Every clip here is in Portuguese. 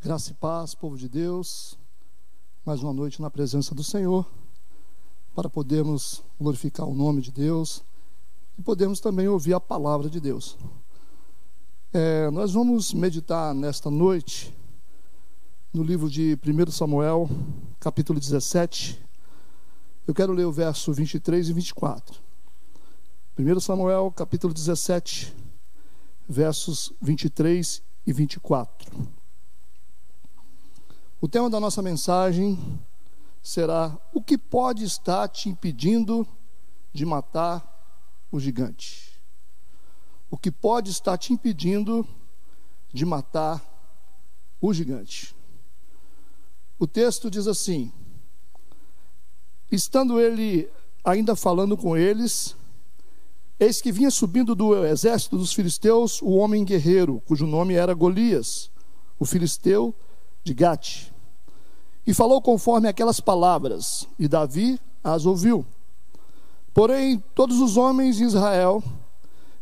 Graça e paz, povo de Deus. Mais uma noite na presença do Senhor, para podermos glorificar o nome de Deus e podermos também ouvir a palavra de Deus. É, nós vamos meditar nesta noite no livro de 1 Samuel, capítulo 17. Eu quero ler o verso 23 e 24. 1 Samuel, capítulo 17, versos 23 e 24. O tema da nossa mensagem será: O que pode estar te impedindo de matar o gigante? O que pode estar te impedindo de matar o gigante? O texto diz assim: Estando ele ainda falando com eles, eis que vinha subindo do exército dos filisteus o homem guerreiro, cujo nome era Golias, o filisteu de Gate. E falou conforme aquelas palavras, e Davi as ouviu. Porém, todos os homens de Israel,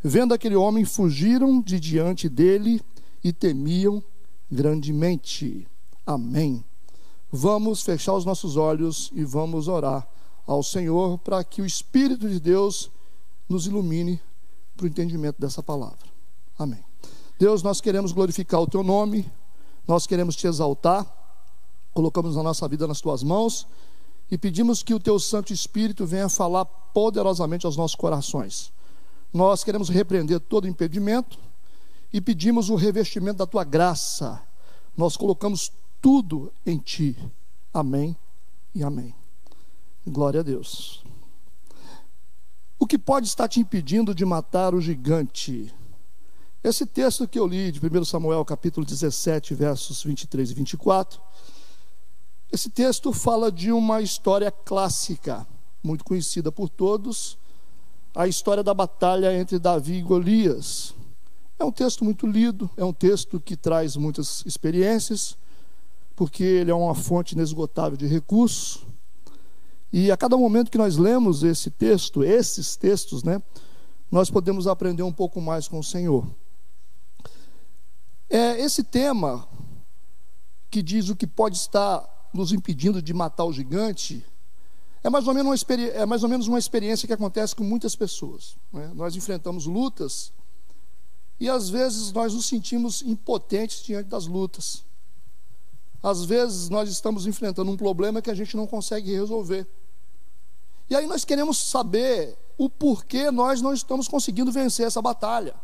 vendo aquele homem, fugiram de diante dele e temiam grandemente. Amém. Vamos fechar os nossos olhos e vamos orar ao Senhor para que o Espírito de Deus nos ilumine para o entendimento dessa palavra. Amém. Deus, nós queremos glorificar o teu nome nós queremos te exaltar, colocamos a nossa vida nas tuas mãos e pedimos que o teu Santo Espírito venha falar poderosamente aos nossos corações. Nós queremos repreender todo impedimento e pedimos o revestimento da tua graça. Nós colocamos tudo em ti. Amém e amém. Glória a Deus. O que pode estar te impedindo de matar o gigante? Esse texto que eu li de 1 Samuel, capítulo 17, versos 23 e 24, esse texto fala de uma história clássica, muito conhecida por todos, a história da batalha entre Davi e Golias. É um texto muito lido, é um texto que traz muitas experiências, porque ele é uma fonte inesgotável de recursos. E a cada momento que nós lemos esse texto, esses textos, né, nós podemos aprender um pouco mais com o Senhor. É esse tema que diz o que pode estar nos impedindo de matar o gigante é mais ou menos uma, é mais ou menos uma experiência que acontece com muitas pessoas. Né? Nós enfrentamos lutas e às vezes nós nos sentimos impotentes diante das lutas. Às vezes nós estamos enfrentando um problema que a gente não consegue resolver. E aí nós queremos saber o porquê nós não estamos conseguindo vencer essa batalha.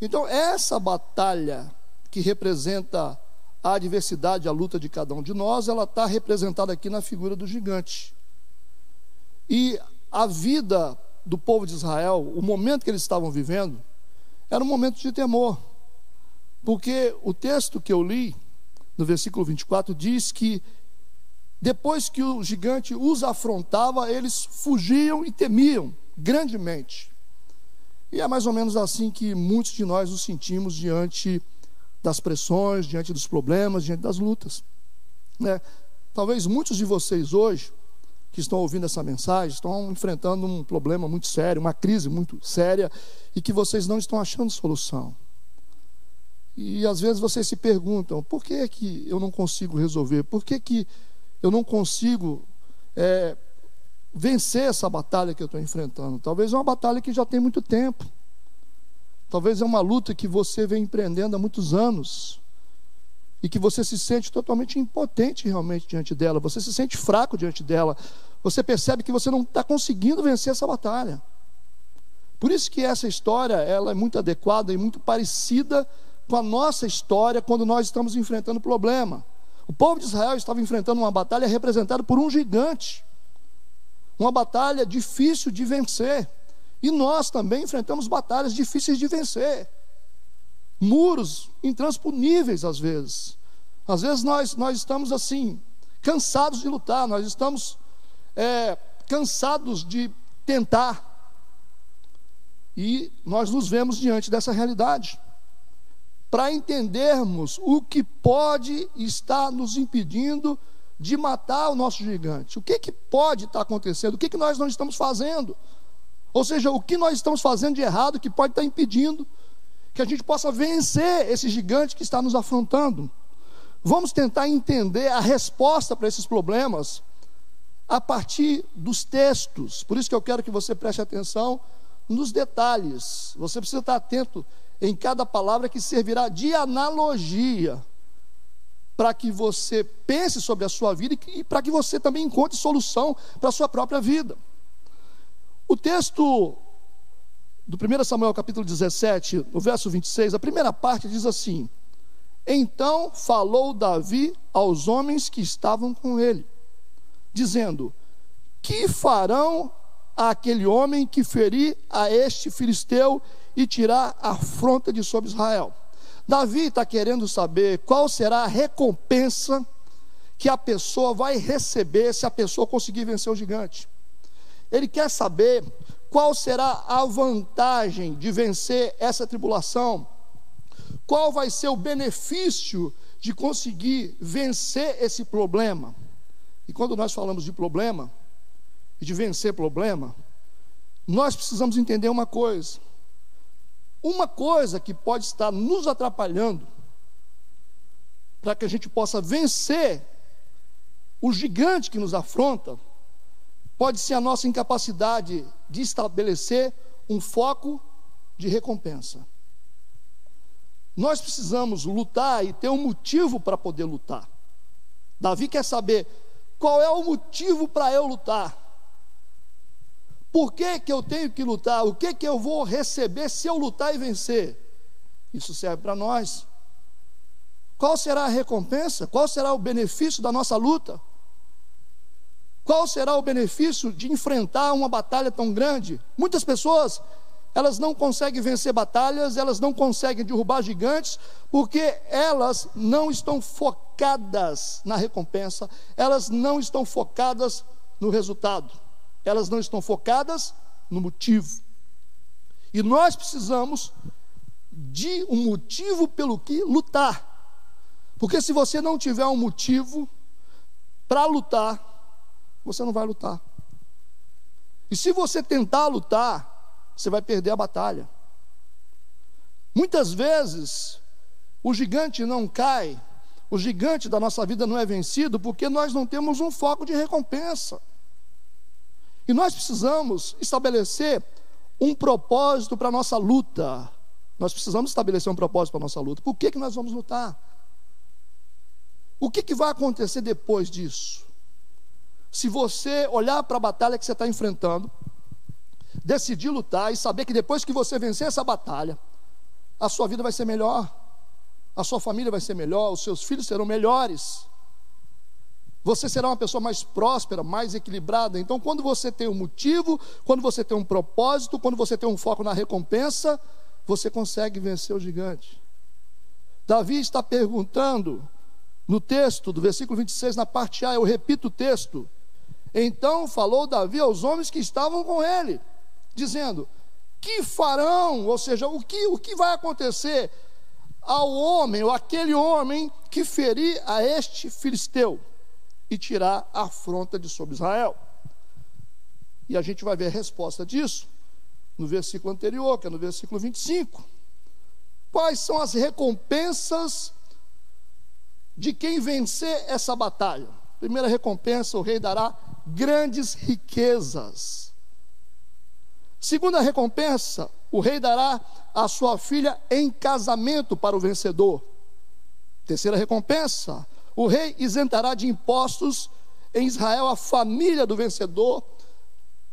Então, essa batalha que representa a adversidade, a luta de cada um de nós, ela está representada aqui na figura do gigante. E a vida do povo de Israel, o momento que eles estavam vivendo, era um momento de temor. Porque o texto que eu li, no versículo 24, diz que depois que o gigante os afrontava, eles fugiam e temiam grandemente. E é mais ou menos assim que muitos de nós nos sentimos diante das pressões, diante dos problemas, diante das lutas. Né? Talvez muitos de vocês hoje, que estão ouvindo essa mensagem, estão enfrentando um problema muito sério, uma crise muito séria, e que vocês não estão achando solução. E às vezes vocês se perguntam: por que, que eu não consigo resolver? Por que, que eu não consigo é, vencer essa batalha que eu estou enfrentando. Talvez é uma batalha que já tem muito tempo. Talvez é uma luta que você vem empreendendo há muitos anos. E que você se sente totalmente impotente realmente diante dela. Você se sente fraco diante dela. Você percebe que você não está conseguindo vencer essa batalha. Por isso que essa história ela é muito adequada e muito parecida com a nossa história quando nós estamos enfrentando problema. O povo de Israel estava enfrentando uma batalha representada por um gigante. Uma batalha difícil de vencer. E nós também enfrentamos batalhas difíceis de vencer. Muros intransponíveis às vezes. Às vezes nós, nós estamos assim, cansados de lutar, nós estamos é, cansados de tentar. E nós nos vemos diante dessa realidade. Para entendermos o que pode estar nos impedindo de matar o nosso gigante. O que, que pode estar acontecendo? O que, que nós não estamos fazendo? Ou seja, o que nós estamos fazendo de errado que pode estar impedindo que a gente possa vencer esse gigante que está nos afrontando? Vamos tentar entender a resposta para esses problemas a partir dos textos. Por isso que eu quero que você preste atenção nos detalhes. Você precisa estar atento em cada palavra que servirá de analogia para que você pense sobre a sua vida e para que você também encontre solução para a sua própria vida. O texto do 1 Samuel capítulo 17, no verso 26, a primeira parte diz assim: Então falou Davi aos homens que estavam com ele, dizendo: Que farão aquele homem que ferir a este filisteu e tirar a afronta de sobre Israel? Davi está querendo saber qual será a recompensa que a pessoa vai receber se a pessoa conseguir vencer o gigante. Ele quer saber qual será a vantagem de vencer essa tribulação? Qual vai ser o benefício de conseguir vencer esse problema? E quando nós falamos de problema, e de vencer problema, nós precisamos entender uma coisa. Uma coisa que pode estar nos atrapalhando para que a gente possa vencer o gigante que nos afronta, pode ser a nossa incapacidade de estabelecer um foco de recompensa. Nós precisamos lutar e ter um motivo para poder lutar. Davi quer saber qual é o motivo para eu lutar. Por que, que eu tenho que lutar? O que, que eu vou receber se eu lutar e vencer? Isso serve para nós. Qual será a recompensa? Qual será o benefício da nossa luta? Qual será o benefício de enfrentar uma batalha tão grande? Muitas pessoas, elas não conseguem vencer batalhas, elas não conseguem derrubar gigantes, porque elas não estão focadas na recompensa, elas não estão focadas no resultado, elas não estão focadas no motivo. E nós precisamos de um motivo pelo que lutar. Porque se você não tiver um motivo para lutar, você não vai lutar. E se você tentar lutar, você vai perder a batalha. Muitas vezes, o gigante não cai, o gigante da nossa vida não é vencido porque nós não temos um foco de recompensa. E nós precisamos estabelecer um propósito para a nossa luta. Nós precisamos estabelecer um propósito para a nossa luta. Por que, que nós vamos lutar? O que, que vai acontecer depois disso? Se você olhar para a batalha que você está enfrentando, decidir lutar e saber que depois que você vencer essa batalha, a sua vida vai ser melhor, a sua família vai ser melhor, os seus filhos serão melhores, você será uma pessoa mais próspera, mais equilibrada. Então, quando você tem um motivo, quando você tem um propósito, quando você tem um foco na recompensa, você consegue vencer o gigante. Davi está perguntando no texto do versículo 26, na parte A, eu repito o texto. Então falou Davi aos homens que estavam com ele, dizendo: Que farão? Ou seja, o que, o que vai acontecer ao homem, ou aquele homem que ferir a este filisteu e tirar a afronta de sobre Israel? E a gente vai ver a resposta disso no versículo anterior, que é no versículo 25. Quais são as recompensas de quem vencer essa batalha? Primeira recompensa, o rei dará grandes riquezas. Segunda recompensa, o rei dará a sua filha em casamento para o vencedor. Terceira recompensa, o rei isentará de impostos em Israel a família do vencedor,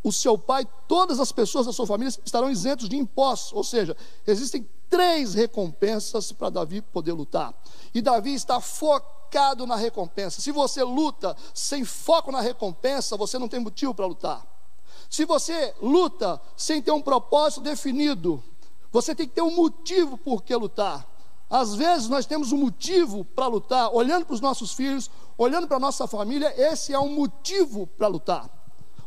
o seu pai, todas as pessoas da sua família estarão isentos de impostos. Ou seja, existem três recompensas para Davi poder lutar. E Davi está focado na recompensa. Se você luta sem foco na recompensa, você não tem motivo para lutar. Se você luta sem ter um propósito definido, você tem que ter um motivo por que lutar. Às vezes nós temos um motivo para lutar, olhando para os nossos filhos, olhando para a nossa família, esse é um motivo para lutar.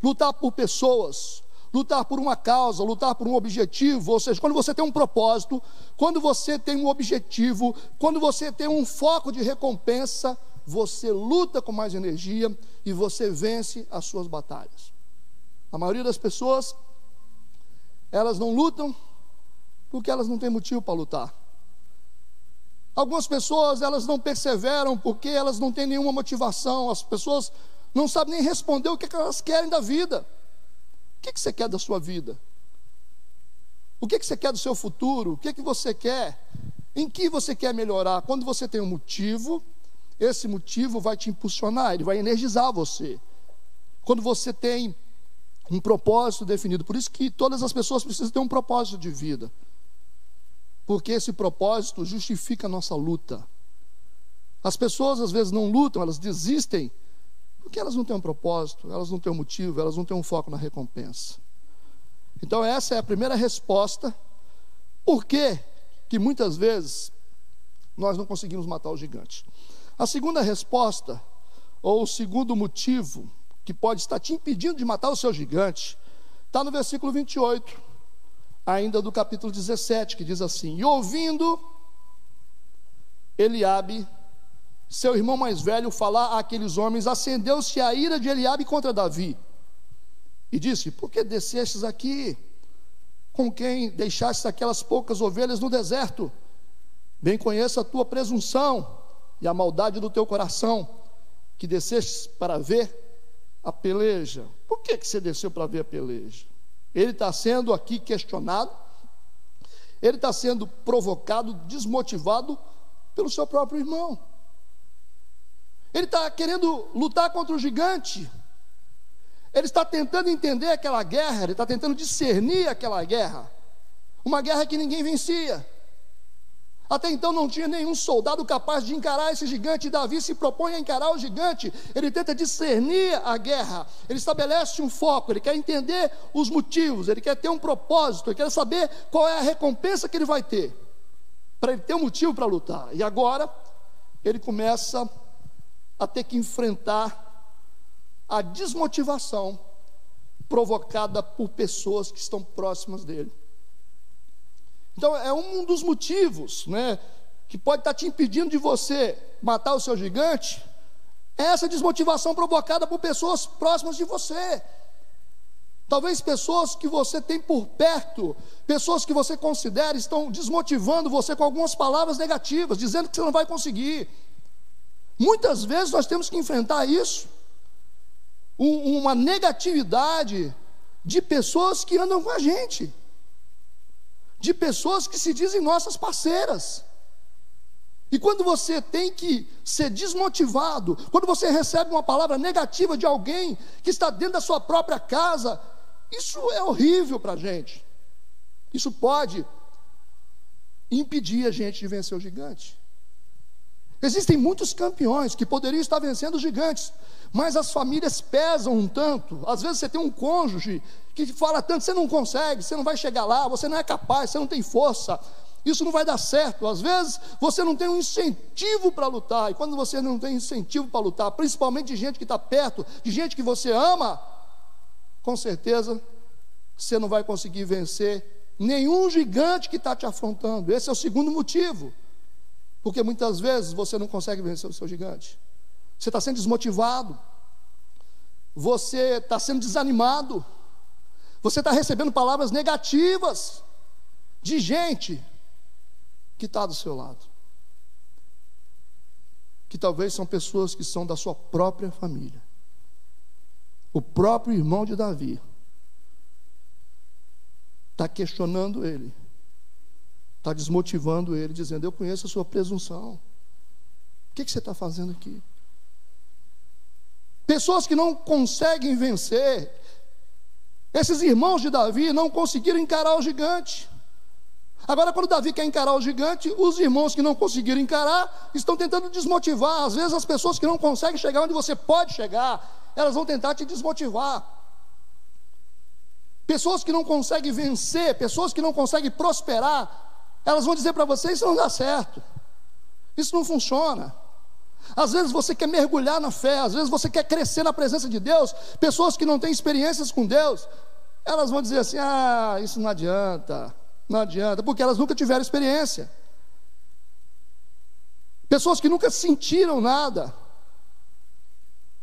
Lutar por pessoas, lutar por uma causa, lutar por um objetivo, ou seja, quando você tem um propósito, quando você tem um objetivo, quando você tem um foco de recompensa, você luta com mais energia e você vence as suas batalhas. A maioria das pessoas, elas não lutam porque elas não têm motivo para lutar. Algumas pessoas, elas não perseveram porque elas não têm nenhuma motivação. As pessoas não sabem nem responder o que, é que elas querem da vida. O que, que você quer da sua vida? O que, que você quer do seu futuro? O que, que você quer? Em que você quer melhorar? Quando você tem um motivo, esse motivo vai te impulsionar, ele vai energizar você. Quando você tem um propósito definido, por isso que todas as pessoas precisam ter um propósito de vida. Porque esse propósito justifica a nossa luta. As pessoas às vezes não lutam, elas desistem, porque elas não têm um propósito, elas não têm um motivo, elas não têm um foco na recompensa. Então, essa é a primeira resposta. Por que, que muitas vezes nós não conseguimos matar o gigante? A segunda resposta, ou o segundo motivo, que pode estar te impedindo de matar o seu gigante, está no versículo 28, ainda do capítulo 17, que diz assim: E ouvindo Eliabe, seu irmão mais velho, falar àqueles homens, acendeu-se a ira de Eliabe contra Davi e disse: Por que descestes aqui? Com quem deixastes aquelas poucas ovelhas no deserto? Bem conheço a tua presunção e a maldade do teu coração, que descestes para ver a peleja. Por que, que você desceu para ver a peleja? Ele está sendo aqui questionado, ele está sendo provocado, desmotivado pelo seu próprio irmão. Ele está querendo lutar contra o gigante, ele está tentando entender aquela guerra, ele está tentando discernir aquela guerra. Uma guerra que ninguém vencia. Até então não tinha nenhum soldado capaz de encarar esse gigante. Davi se propõe a encarar o gigante. Ele tenta discernir a guerra. Ele estabelece um foco. Ele quer entender os motivos. Ele quer ter um propósito. Ele quer saber qual é a recompensa que ele vai ter. Para ele ter um motivo para lutar. E agora ele começa a ter que enfrentar a desmotivação provocada por pessoas que estão próximas dele. Então, é um dos motivos né, que pode estar te impedindo de você matar o seu gigante, é essa desmotivação provocada por pessoas próximas de você. Talvez pessoas que você tem por perto, pessoas que você considera estão desmotivando você com algumas palavras negativas, dizendo que você não vai conseguir. Muitas vezes nós temos que enfrentar isso um, uma negatividade de pessoas que andam com a gente, de pessoas que se dizem nossas parceiras. E quando você tem que ser desmotivado, quando você recebe uma palavra negativa de alguém que está dentro da sua própria casa, isso é horrível para a gente. Isso pode impedir a gente de vencer o gigante. Existem muitos campeões que poderiam estar vencendo os gigantes, mas as famílias pesam um tanto. Às vezes você tem um cônjuge que fala tanto, você não consegue, você não vai chegar lá, você não é capaz, você não tem força, isso não vai dar certo. Às vezes você não tem um incentivo para lutar, e quando você não tem incentivo para lutar, principalmente de gente que está perto, de gente que você ama, com certeza você não vai conseguir vencer nenhum gigante que está te afrontando. Esse é o segundo motivo. Porque muitas vezes você não consegue vencer o seu gigante. Você está sendo desmotivado. Você está sendo desanimado. Você está recebendo palavras negativas de gente que está do seu lado. Que talvez são pessoas que são da sua própria família. O próprio irmão de Davi está questionando ele está desmotivando ele, dizendo: Eu conheço a sua presunção. O que, que você está fazendo aqui? Pessoas que não conseguem vencer. Esses irmãos de Davi não conseguiram encarar o gigante. Agora, quando Davi quer encarar o gigante, os irmãos que não conseguiram encarar estão tentando desmotivar. Às vezes, as pessoas que não conseguem chegar onde você pode chegar, elas vão tentar te desmotivar. Pessoas que não conseguem vencer, pessoas que não conseguem prosperar, elas vão dizer para você: isso não dá certo, isso não funciona. Às vezes você quer mergulhar na fé, às vezes você quer crescer na presença de Deus. Pessoas que não têm experiências com Deus, elas vão dizer assim: ah, isso não adianta, não adianta, porque elas nunca tiveram experiência. Pessoas que nunca sentiram nada,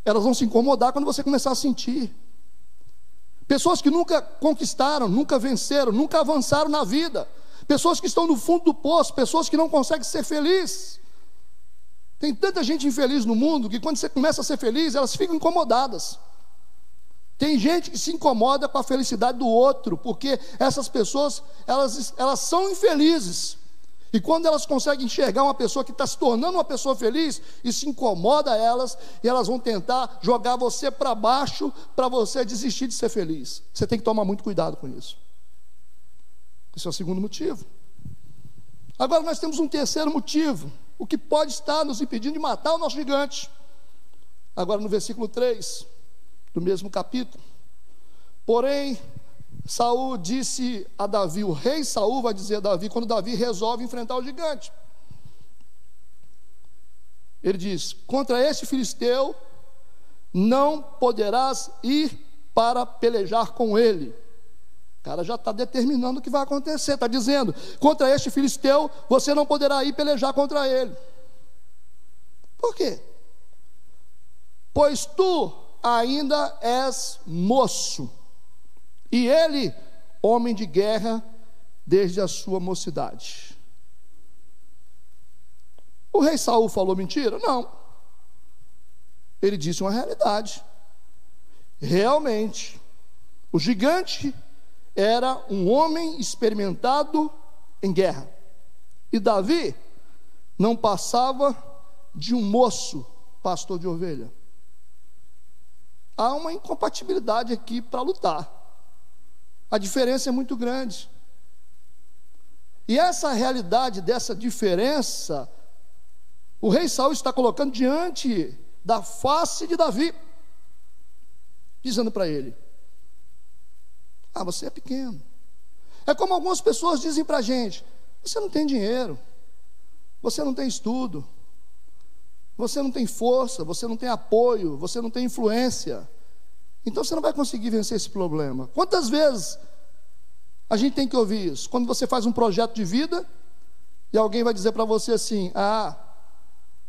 elas vão se incomodar quando você começar a sentir. Pessoas que nunca conquistaram, nunca venceram, nunca avançaram na vida, pessoas que estão no fundo do poço, pessoas que não conseguem ser felizes. Tem tanta gente infeliz no mundo que quando você começa a ser feliz, elas ficam incomodadas. Tem gente que se incomoda com a felicidade do outro, porque essas pessoas, elas, elas são infelizes. E quando elas conseguem enxergar uma pessoa que está se tornando uma pessoa feliz, isso incomoda elas, e elas vão tentar jogar você para baixo para você desistir de ser feliz. Você tem que tomar muito cuidado com isso. Esse é o segundo motivo. Agora nós temos um terceiro motivo, o que pode estar nos impedindo de matar o nosso gigante. Agora no versículo 3 do mesmo capítulo. Porém, Saul disse a Davi, o rei Saul vai dizer a Davi, quando Davi resolve enfrentar o gigante. Ele diz: Contra este filisteu não poderás ir para pelejar com ele. Cara já está determinando o que vai acontecer, está dizendo: contra este filisteu você não poderá ir pelejar contra ele. Por quê? Pois tu ainda és moço, e ele, homem de guerra, desde a sua mocidade. O rei Saul falou mentira? Não. Ele disse uma realidade. Realmente, o gigante era um homem experimentado em guerra. E Davi não passava de um moço pastor de ovelha há uma incompatibilidade aqui para lutar. A diferença é muito grande. E essa realidade dessa diferença, o rei Saul está colocando diante da face de Davi, dizendo para ele: Ah, você é pequeno. É como algumas pessoas dizem para a gente: Você não tem dinheiro, você não tem estudo, você não tem força, você não tem apoio, você não tem influência. Então você não vai conseguir vencer esse problema. Quantas vezes a gente tem que ouvir isso? Quando você faz um projeto de vida e alguém vai dizer para você assim: ah,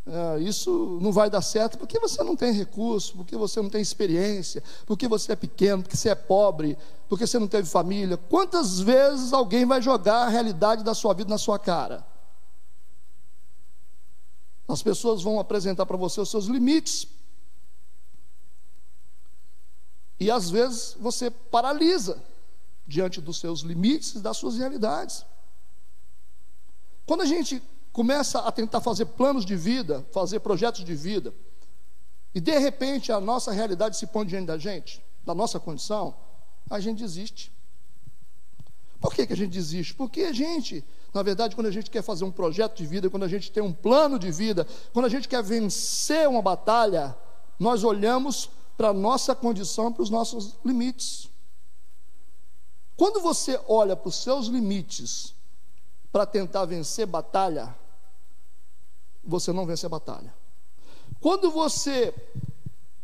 é, isso não vai dar certo porque você não tem recurso, porque você não tem experiência, porque você é pequeno, porque você é pobre, porque você não teve família. Quantas vezes alguém vai jogar a realidade da sua vida na sua cara? As pessoas vão apresentar para você os seus limites. E às vezes você paralisa diante dos seus limites das suas realidades. Quando a gente começa a tentar fazer planos de vida, fazer projetos de vida, e de repente a nossa realidade se põe diante da gente, da nossa condição, a gente desiste. Por que, que a gente desiste? Porque a gente na verdade, quando a gente quer fazer um projeto de vida, quando a gente tem um plano de vida, quando a gente quer vencer uma batalha, nós olhamos para a nossa condição, para os nossos limites. Quando você olha para os seus limites para tentar vencer batalha, você não vence a batalha. Quando você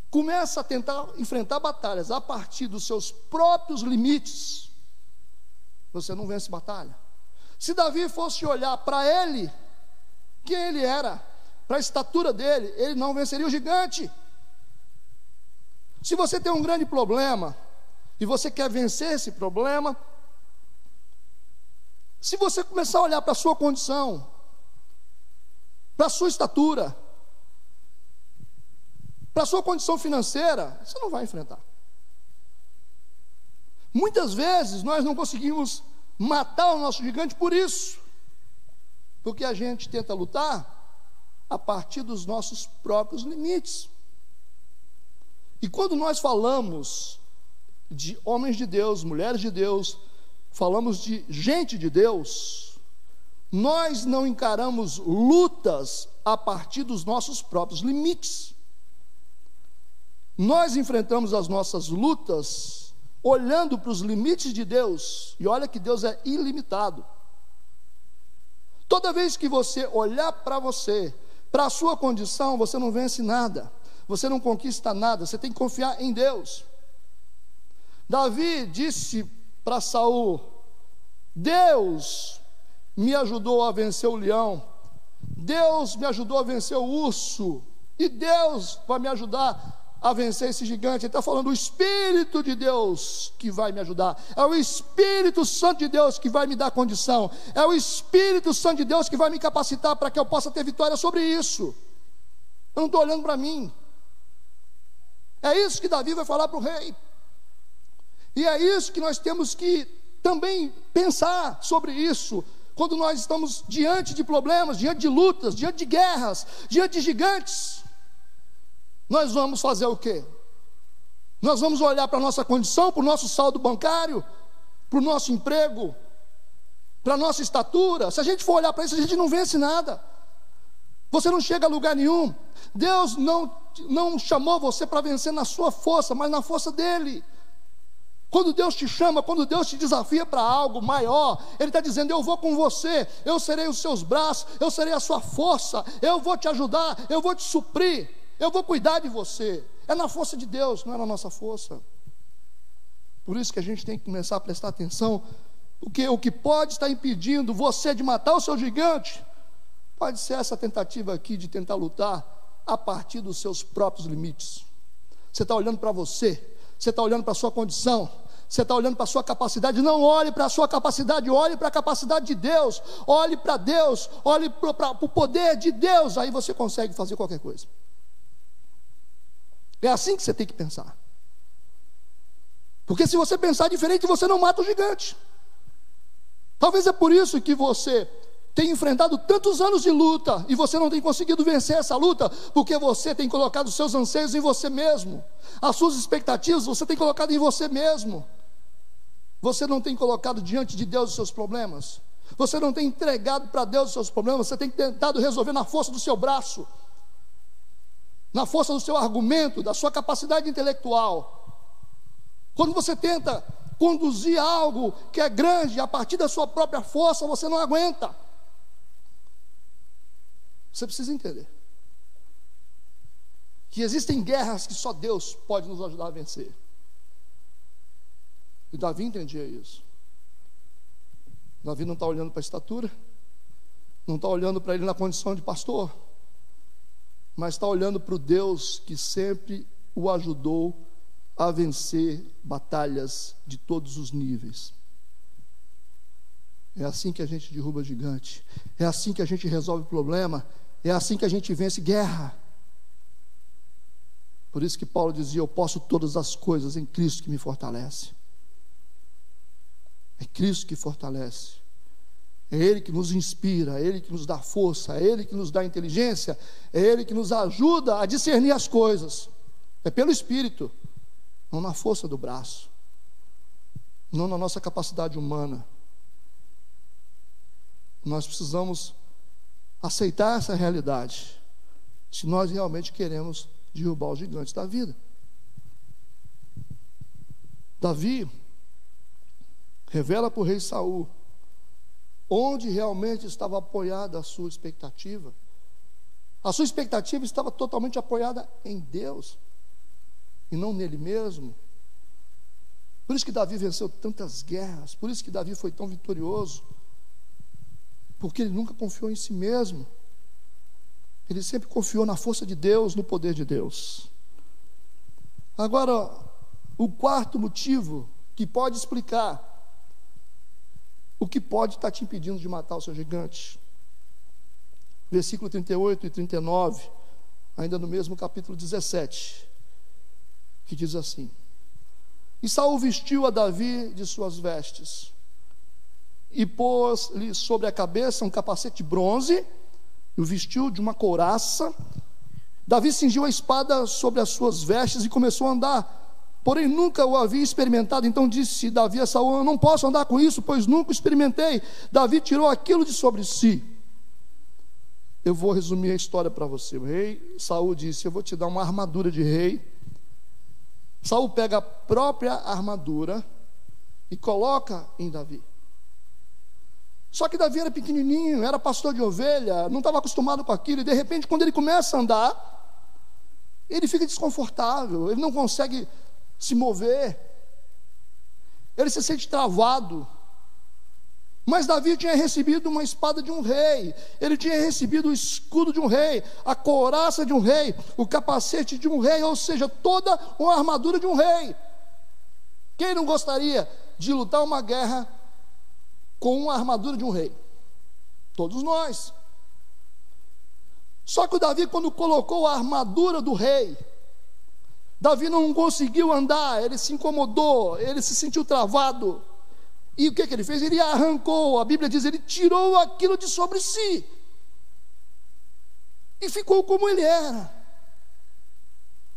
começa a tentar enfrentar batalhas a partir dos seus próprios limites, você não vence batalha. Se Davi fosse olhar para ele, quem ele era, para a estatura dele, ele não venceria o gigante. Se você tem um grande problema e você quer vencer esse problema, se você começar a olhar para a sua condição, para a sua estatura, para a sua condição financeira, você não vai enfrentar. Muitas vezes nós não conseguimos matar o nosso gigante por isso. Porque a gente tenta lutar a partir dos nossos próprios limites. E quando nós falamos de homens de Deus, mulheres de Deus, falamos de gente de Deus, nós não encaramos lutas a partir dos nossos próprios limites. Nós enfrentamos as nossas lutas olhando para os limites de Deus, e olha que Deus é ilimitado. Toda vez que você olhar para você, para a sua condição, você não vence nada, você não conquista nada, você tem que confiar em Deus. Davi disse para Saul: Deus me ajudou a vencer o leão, Deus me ajudou a vencer o urso, e Deus vai me ajudar a vencer esse gigante. Ele está falando o Espírito de Deus que vai me ajudar. É o Espírito Santo de Deus que vai me dar condição. É o Espírito Santo de Deus que vai me capacitar para que eu possa ter vitória sobre isso. Eu não estou olhando para mim. É isso que Davi vai falar para o rei. E é isso que nós temos que também pensar sobre isso. Quando nós estamos diante de problemas, diante de lutas, diante de guerras, diante de gigantes nós vamos fazer o quê? Nós vamos olhar para a nossa condição, para o nosso saldo bancário, para o nosso emprego, para a nossa estatura. Se a gente for olhar para isso, a gente não vence nada. Você não chega a lugar nenhum. Deus não, não chamou você para vencer na sua força, mas na força dele. Quando Deus te chama, quando Deus te desafia para algo maior, Ele está dizendo: Eu vou com você, eu serei os seus braços, eu serei a sua força, eu vou te ajudar, eu vou te suprir. Eu vou cuidar de você. É na força de Deus, não é na nossa força. Por isso que a gente tem que começar a prestar atenção, porque o que pode estar impedindo você de matar o seu gigante, pode ser essa tentativa aqui de tentar lutar a partir dos seus próprios limites. Você está olhando para você, você está olhando para a sua condição, você está olhando para a sua capacidade, não olhe para a sua capacidade, olhe para a capacidade de Deus, olhe para Deus, olhe para o poder de Deus, aí você consegue fazer qualquer coisa. É assim que você tem que pensar. Porque se você pensar diferente, você não mata o gigante. Talvez é por isso que você tem enfrentado tantos anos de luta e você não tem conseguido vencer essa luta, porque você tem colocado seus anseios em você mesmo, as suas expectativas você tem colocado em você mesmo. Você não tem colocado diante de Deus os seus problemas, você não tem entregado para Deus os seus problemas, você tem tentado resolver na força do seu braço na força do seu argumento, da sua capacidade intelectual. Quando você tenta conduzir algo que é grande a partir da sua própria força, você não aguenta. Você precisa entender que existem guerras que só Deus pode nos ajudar a vencer. E Davi entendia isso. Davi não está olhando para a estatura, não está olhando para ele na condição de pastor, mas está olhando para o Deus que sempre o ajudou a vencer batalhas de todos os níveis. É assim que a gente derruba gigante, é assim que a gente resolve problema, é assim que a gente vence guerra. Por isso que Paulo dizia: Eu posso todas as coisas em Cristo que me fortalece. É Cristo que fortalece. É Ele que nos inspira, é Ele que nos dá força, é Ele que nos dá inteligência, é Ele que nos ajuda a discernir as coisas. É pelo Espírito, não na força do braço, não na nossa capacidade humana. Nós precisamos aceitar essa realidade, se nós realmente queremos derrubar os gigantes da vida. Davi revela para o rei Saul onde realmente estava apoiada a sua expectativa. A sua expectativa estava totalmente apoiada em Deus e não nele mesmo. Por isso que Davi venceu tantas guerras, por isso que Davi foi tão vitorioso, porque ele nunca confiou em si mesmo. Ele sempre confiou na força de Deus, no poder de Deus. Agora, o quarto motivo que pode explicar o que pode estar te impedindo de matar o seu gigante? Versículo 38 e 39, ainda no mesmo capítulo 17, que diz assim: E Saul vestiu a Davi de suas vestes, e pôs-lhe sobre a cabeça um capacete de bronze, e o vestiu de uma couraça. Davi cingiu a espada sobre as suas vestes e começou a andar porém nunca o havia experimentado. Então disse Davi a Saul: Eu não posso andar com isso, pois nunca experimentei. Davi tirou aquilo de sobre si. Eu vou resumir a história para você. O rei Saul disse: Eu vou te dar uma armadura de rei. Saul pega a própria armadura e coloca em Davi. Só que Davi era pequenininho, era pastor de ovelha, não estava acostumado com aquilo, e de repente, quando ele começa a andar, ele fica desconfortável, ele não consegue se mover, ele se sente travado. Mas Davi tinha recebido uma espada de um rei, ele tinha recebido o escudo de um rei, a couraça de um rei, o capacete de um rei, ou seja, toda uma armadura de um rei. Quem não gostaria de lutar uma guerra com uma armadura de um rei? Todos nós. Só que o Davi, quando colocou a armadura do rei, Davi não conseguiu andar, ele se incomodou, ele se sentiu travado. E o que, que ele fez? Ele arrancou, a Bíblia diz, ele tirou aquilo de sobre si. E ficou como ele era.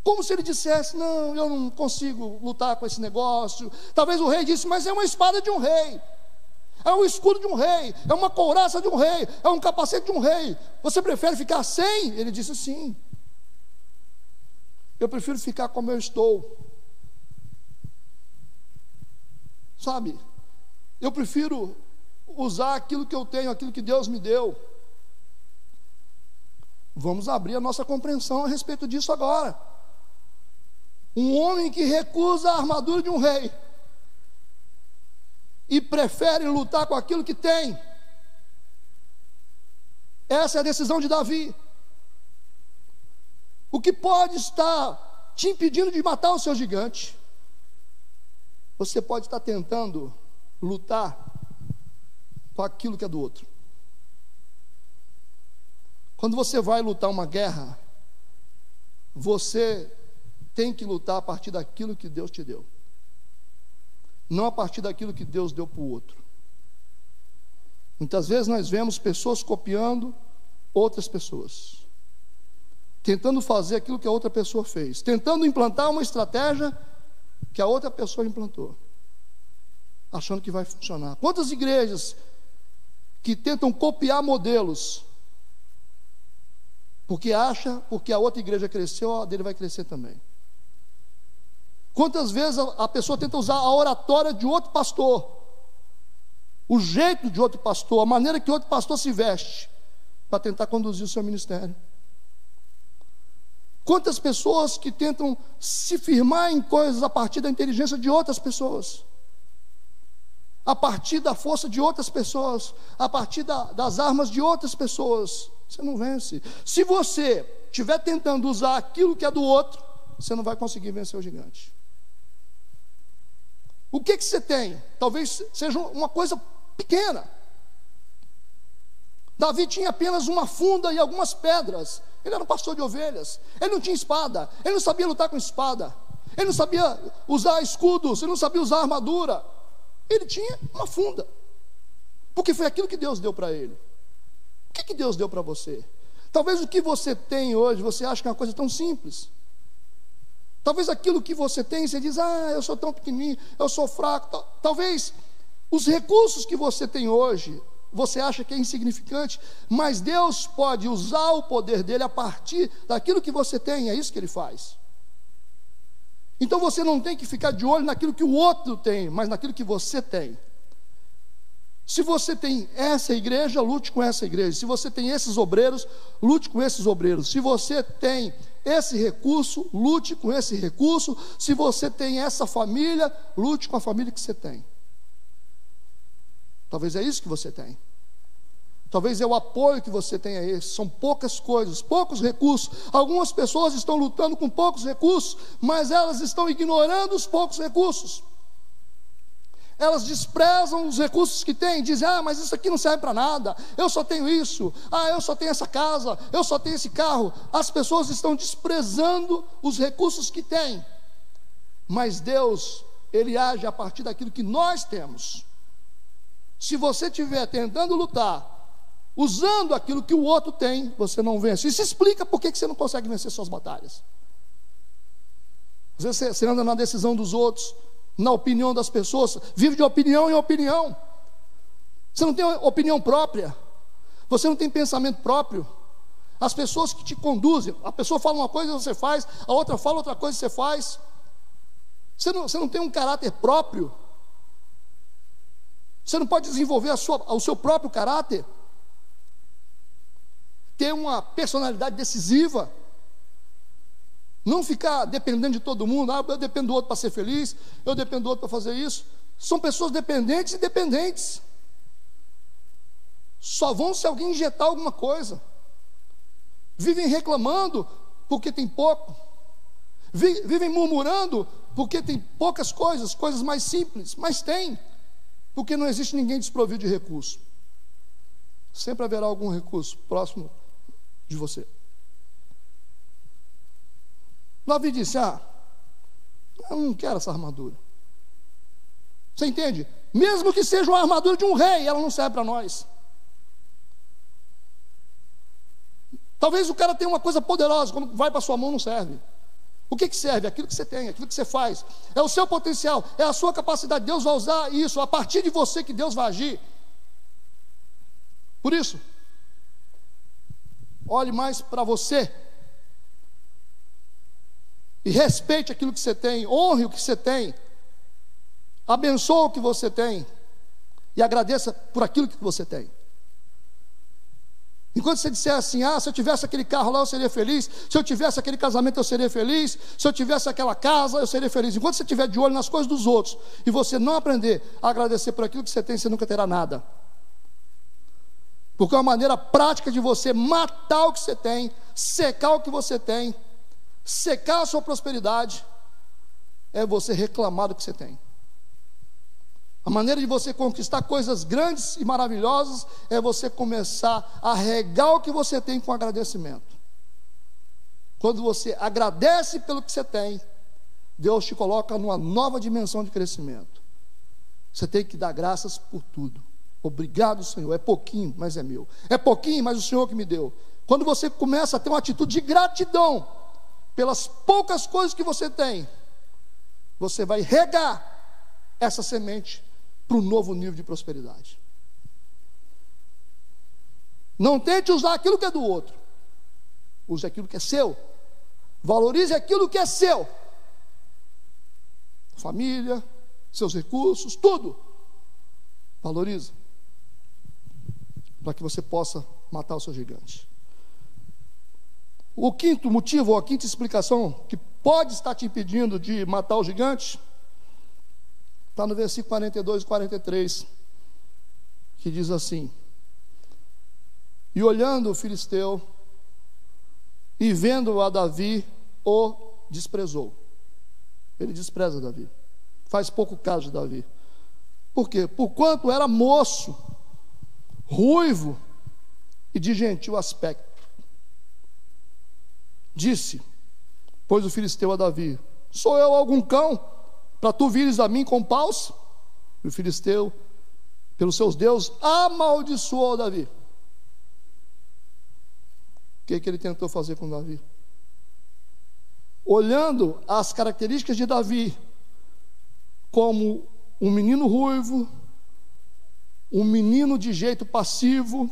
Como se ele dissesse: Não, eu não consigo lutar com esse negócio. Talvez o rei disse: Mas é uma espada de um rei. É um escudo de um rei, é uma couraça de um rei, é um capacete de um rei. Você prefere ficar sem? Ele disse sim. Eu prefiro ficar como eu estou. Sabe? Eu prefiro usar aquilo que eu tenho, aquilo que Deus me deu. Vamos abrir a nossa compreensão a respeito disso agora. Um homem que recusa a armadura de um rei e prefere lutar com aquilo que tem. Essa é a decisão de Davi. O que pode estar te impedindo de matar o seu gigante? Você pode estar tentando lutar com aquilo que é do outro. Quando você vai lutar uma guerra, você tem que lutar a partir daquilo que Deus te deu não a partir daquilo que Deus deu para o outro. Muitas vezes nós vemos pessoas copiando outras pessoas, tentando fazer aquilo que a outra pessoa fez, tentando implantar uma estratégia que a outra pessoa implantou, achando que vai funcionar. Quantas igrejas que tentam copiar modelos, porque acha, porque a outra igreja cresceu, a dele vai crescer também. Quantas vezes a pessoa tenta usar a oratória de outro pastor, o jeito de outro pastor, a maneira que outro pastor se veste, para tentar conduzir o seu ministério? Quantas pessoas que tentam se firmar em coisas a partir da inteligência de outras pessoas, a partir da força de outras pessoas, a partir da, das armas de outras pessoas, você não vence. Se você estiver tentando usar aquilo que é do outro, você não vai conseguir vencer o gigante. O que, que você tem? Talvez seja uma coisa pequena. Davi tinha apenas uma funda e algumas pedras. Ele era um pastor de ovelhas. Ele não tinha espada. Ele não sabia lutar com espada. Ele não sabia usar escudos. Ele não sabia usar armadura. Ele tinha uma funda. Porque foi aquilo que Deus deu para ele. O que, que Deus deu para você? Talvez o que você tem hoje, você acha que é uma coisa tão simples. Talvez aquilo que você tem, você diz, ah, eu sou tão pequenininho, eu sou fraco. Talvez os recursos que você tem hoje, você acha que é insignificante, mas Deus pode usar o poder dele a partir daquilo que você tem, é isso que ele faz. Então você não tem que ficar de olho naquilo que o outro tem, mas naquilo que você tem. Se você tem essa igreja, lute com essa igreja. Se você tem esses obreiros, lute com esses obreiros. Se você tem esse recurso, lute com esse recurso. Se você tem essa família, lute com a família que você tem. Talvez é isso que você tem. Talvez é o apoio que você tenha esse. São poucas coisas, poucos recursos. Algumas pessoas estão lutando com poucos recursos, mas elas estão ignorando os poucos recursos. Elas desprezam os recursos que têm, dizem: ah, mas isso aqui não serve para nada, eu só tenho isso, ah, eu só tenho essa casa, eu só tenho esse carro. As pessoas estão desprezando os recursos que têm, mas Deus, Ele age a partir daquilo que nós temos. Se você estiver tentando lutar, usando aquilo que o outro tem, você não vence. Isso explica por que você não consegue vencer suas batalhas. Às vezes você anda na decisão dos outros, na opinião das pessoas, vive de opinião em opinião. Você não tem opinião própria, você não tem pensamento próprio. As pessoas que te conduzem, a pessoa fala uma coisa você faz, a outra fala outra coisa você faz. Você não, você não tem um caráter próprio. Você não pode desenvolver sua, o seu próprio caráter. Ter uma personalidade decisiva. Não ficar dependendo de todo mundo, ah, eu dependo do outro para ser feliz, eu dependo do outro para fazer isso. São pessoas dependentes e dependentes. só vão se alguém injetar alguma coisa. Vivem reclamando porque tem pouco. Vivem murmurando porque tem poucas coisas, coisas mais simples, mas tem, porque não existe ninguém desprovido de recurso. Sempre haverá algum recurso próximo de você. Davi disse: Ah, eu não quero essa armadura. Você entende? Mesmo que seja uma armadura de um rei, ela não serve para nós. Talvez o cara tenha uma coisa poderosa, quando vai para sua mão não serve. O que, que serve? Aquilo que você tem, aquilo que você faz. É o seu potencial, é a sua capacidade. Deus vai usar isso, a partir de você que Deus vai agir. Por isso, olhe mais para você. E respeite aquilo que você tem, honre o que você tem, abençoe o que você tem, e agradeça por aquilo que você tem. Enquanto você disser assim, ah, se eu tivesse aquele carro lá eu seria feliz, se eu tivesse aquele casamento eu seria feliz, se eu tivesse aquela casa eu seria feliz. Enquanto você estiver de olho nas coisas dos outros e você não aprender a agradecer por aquilo que você tem, você nunca terá nada. Porque é uma maneira prática de você matar o que você tem, secar o que você tem, secar a sua prosperidade, é você reclamar do que você tem. A maneira de você conquistar coisas grandes e maravilhosas é você começar a regar o que você tem com agradecimento. Quando você agradece pelo que você tem, Deus te coloca numa nova dimensão de crescimento. Você tem que dar graças por tudo. Obrigado, Senhor. É pouquinho, mas é meu. É pouquinho, mas o Senhor que me deu. Quando você começa a ter uma atitude de gratidão pelas poucas coisas que você tem, você vai regar essa semente para um novo nível de prosperidade. Não tente usar aquilo que é do outro. Use aquilo que é seu. Valorize aquilo que é seu. Família, seus recursos, tudo. Valorize. Para que você possa matar o seu gigante. O quinto motivo, ou a quinta explicação que pode estar te impedindo de matar o gigante Está no versículo 42 e 43, que diz assim: E olhando o filisteu, e vendo a Davi, o desprezou. Ele despreza Davi, faz pouco caso de Davi. Por quê? Porquanto era moço, ruivo e de gentil aspecto. Disse, pois o filisteu a Davi: Sou eu algum cão? Para tu vires a mim com paus? E o filisteu, pelos seus deuses, amaldiçoou Davi. O que, que ele tentou fazer com Davi? Olhando as características de Davi, como um menino ruivo, um menino de jeito passivo,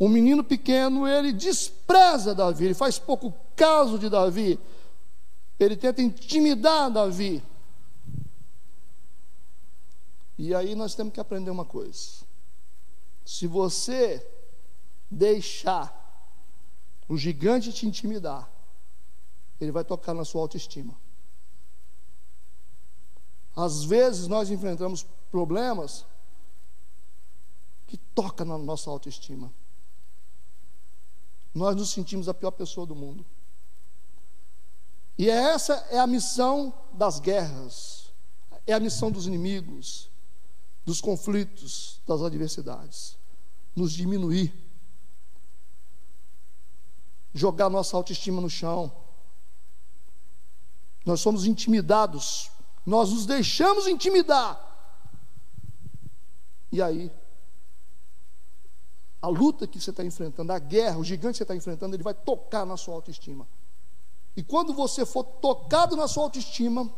um menino pequeno, ele despreza Davi, ele faz pouco caso de Davi, ele tenta intimidar Davi. E aí nós temos que aprender uma coisa. Se você deixar o gigante te intimidar, ele vai tocar na sua autoestima. Às vezes nós enfrentamos problemas que tocam na nossa autoestima. Nós nos sentimos a pior pessoa do mundo. E essa é a missão das guerras, é a missão dos inimigos, dos conflitos, das adversidades nos diminuir, jogar nossa autoestima no chão. Nós somos intimidados, nós nos deixamos intimidar. E aí, a luta que você está enfrentando, a guerra, o gigante que você está enfrentando, ele vai tocar na sua autoestima. E quando você for tocado na sua autoestima,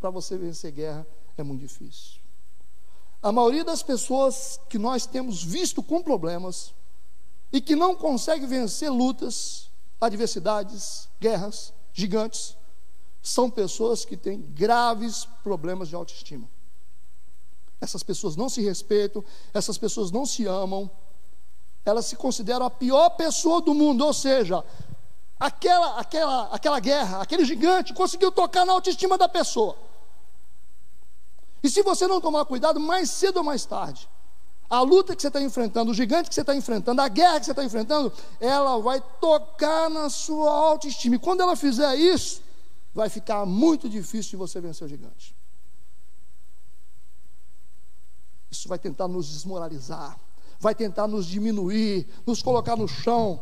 para você vencer guerra é muito difícil. A maioria das pessoas que nós temos visto com problemas e que não consegue vencer lutas, adversidades, guerras, gigantes, são pessoas que têm graves problemas de autoestima. Essas pessoas não se respeitam, essas pessoas não se amam, elas se consideram a pior pessoa do mundo, ou seja, aquela, aquela, aquela guerra, aquele gigante conseguiu tocar na autoestima da pessoa. E se você não tomar cuidado, mais cedo ou mais tarde, A luta que você está enfrentando, o gigante que você está enfrentando, a guerra que você está enfrentando, ela vai tocar na sua autoestima. E quando ela fizer isso, vai ficar muito difícil de você vencer o gigante. Isso vai tentar nos desmoralizar, vai tentar nos diminuir, nos colocar no chão,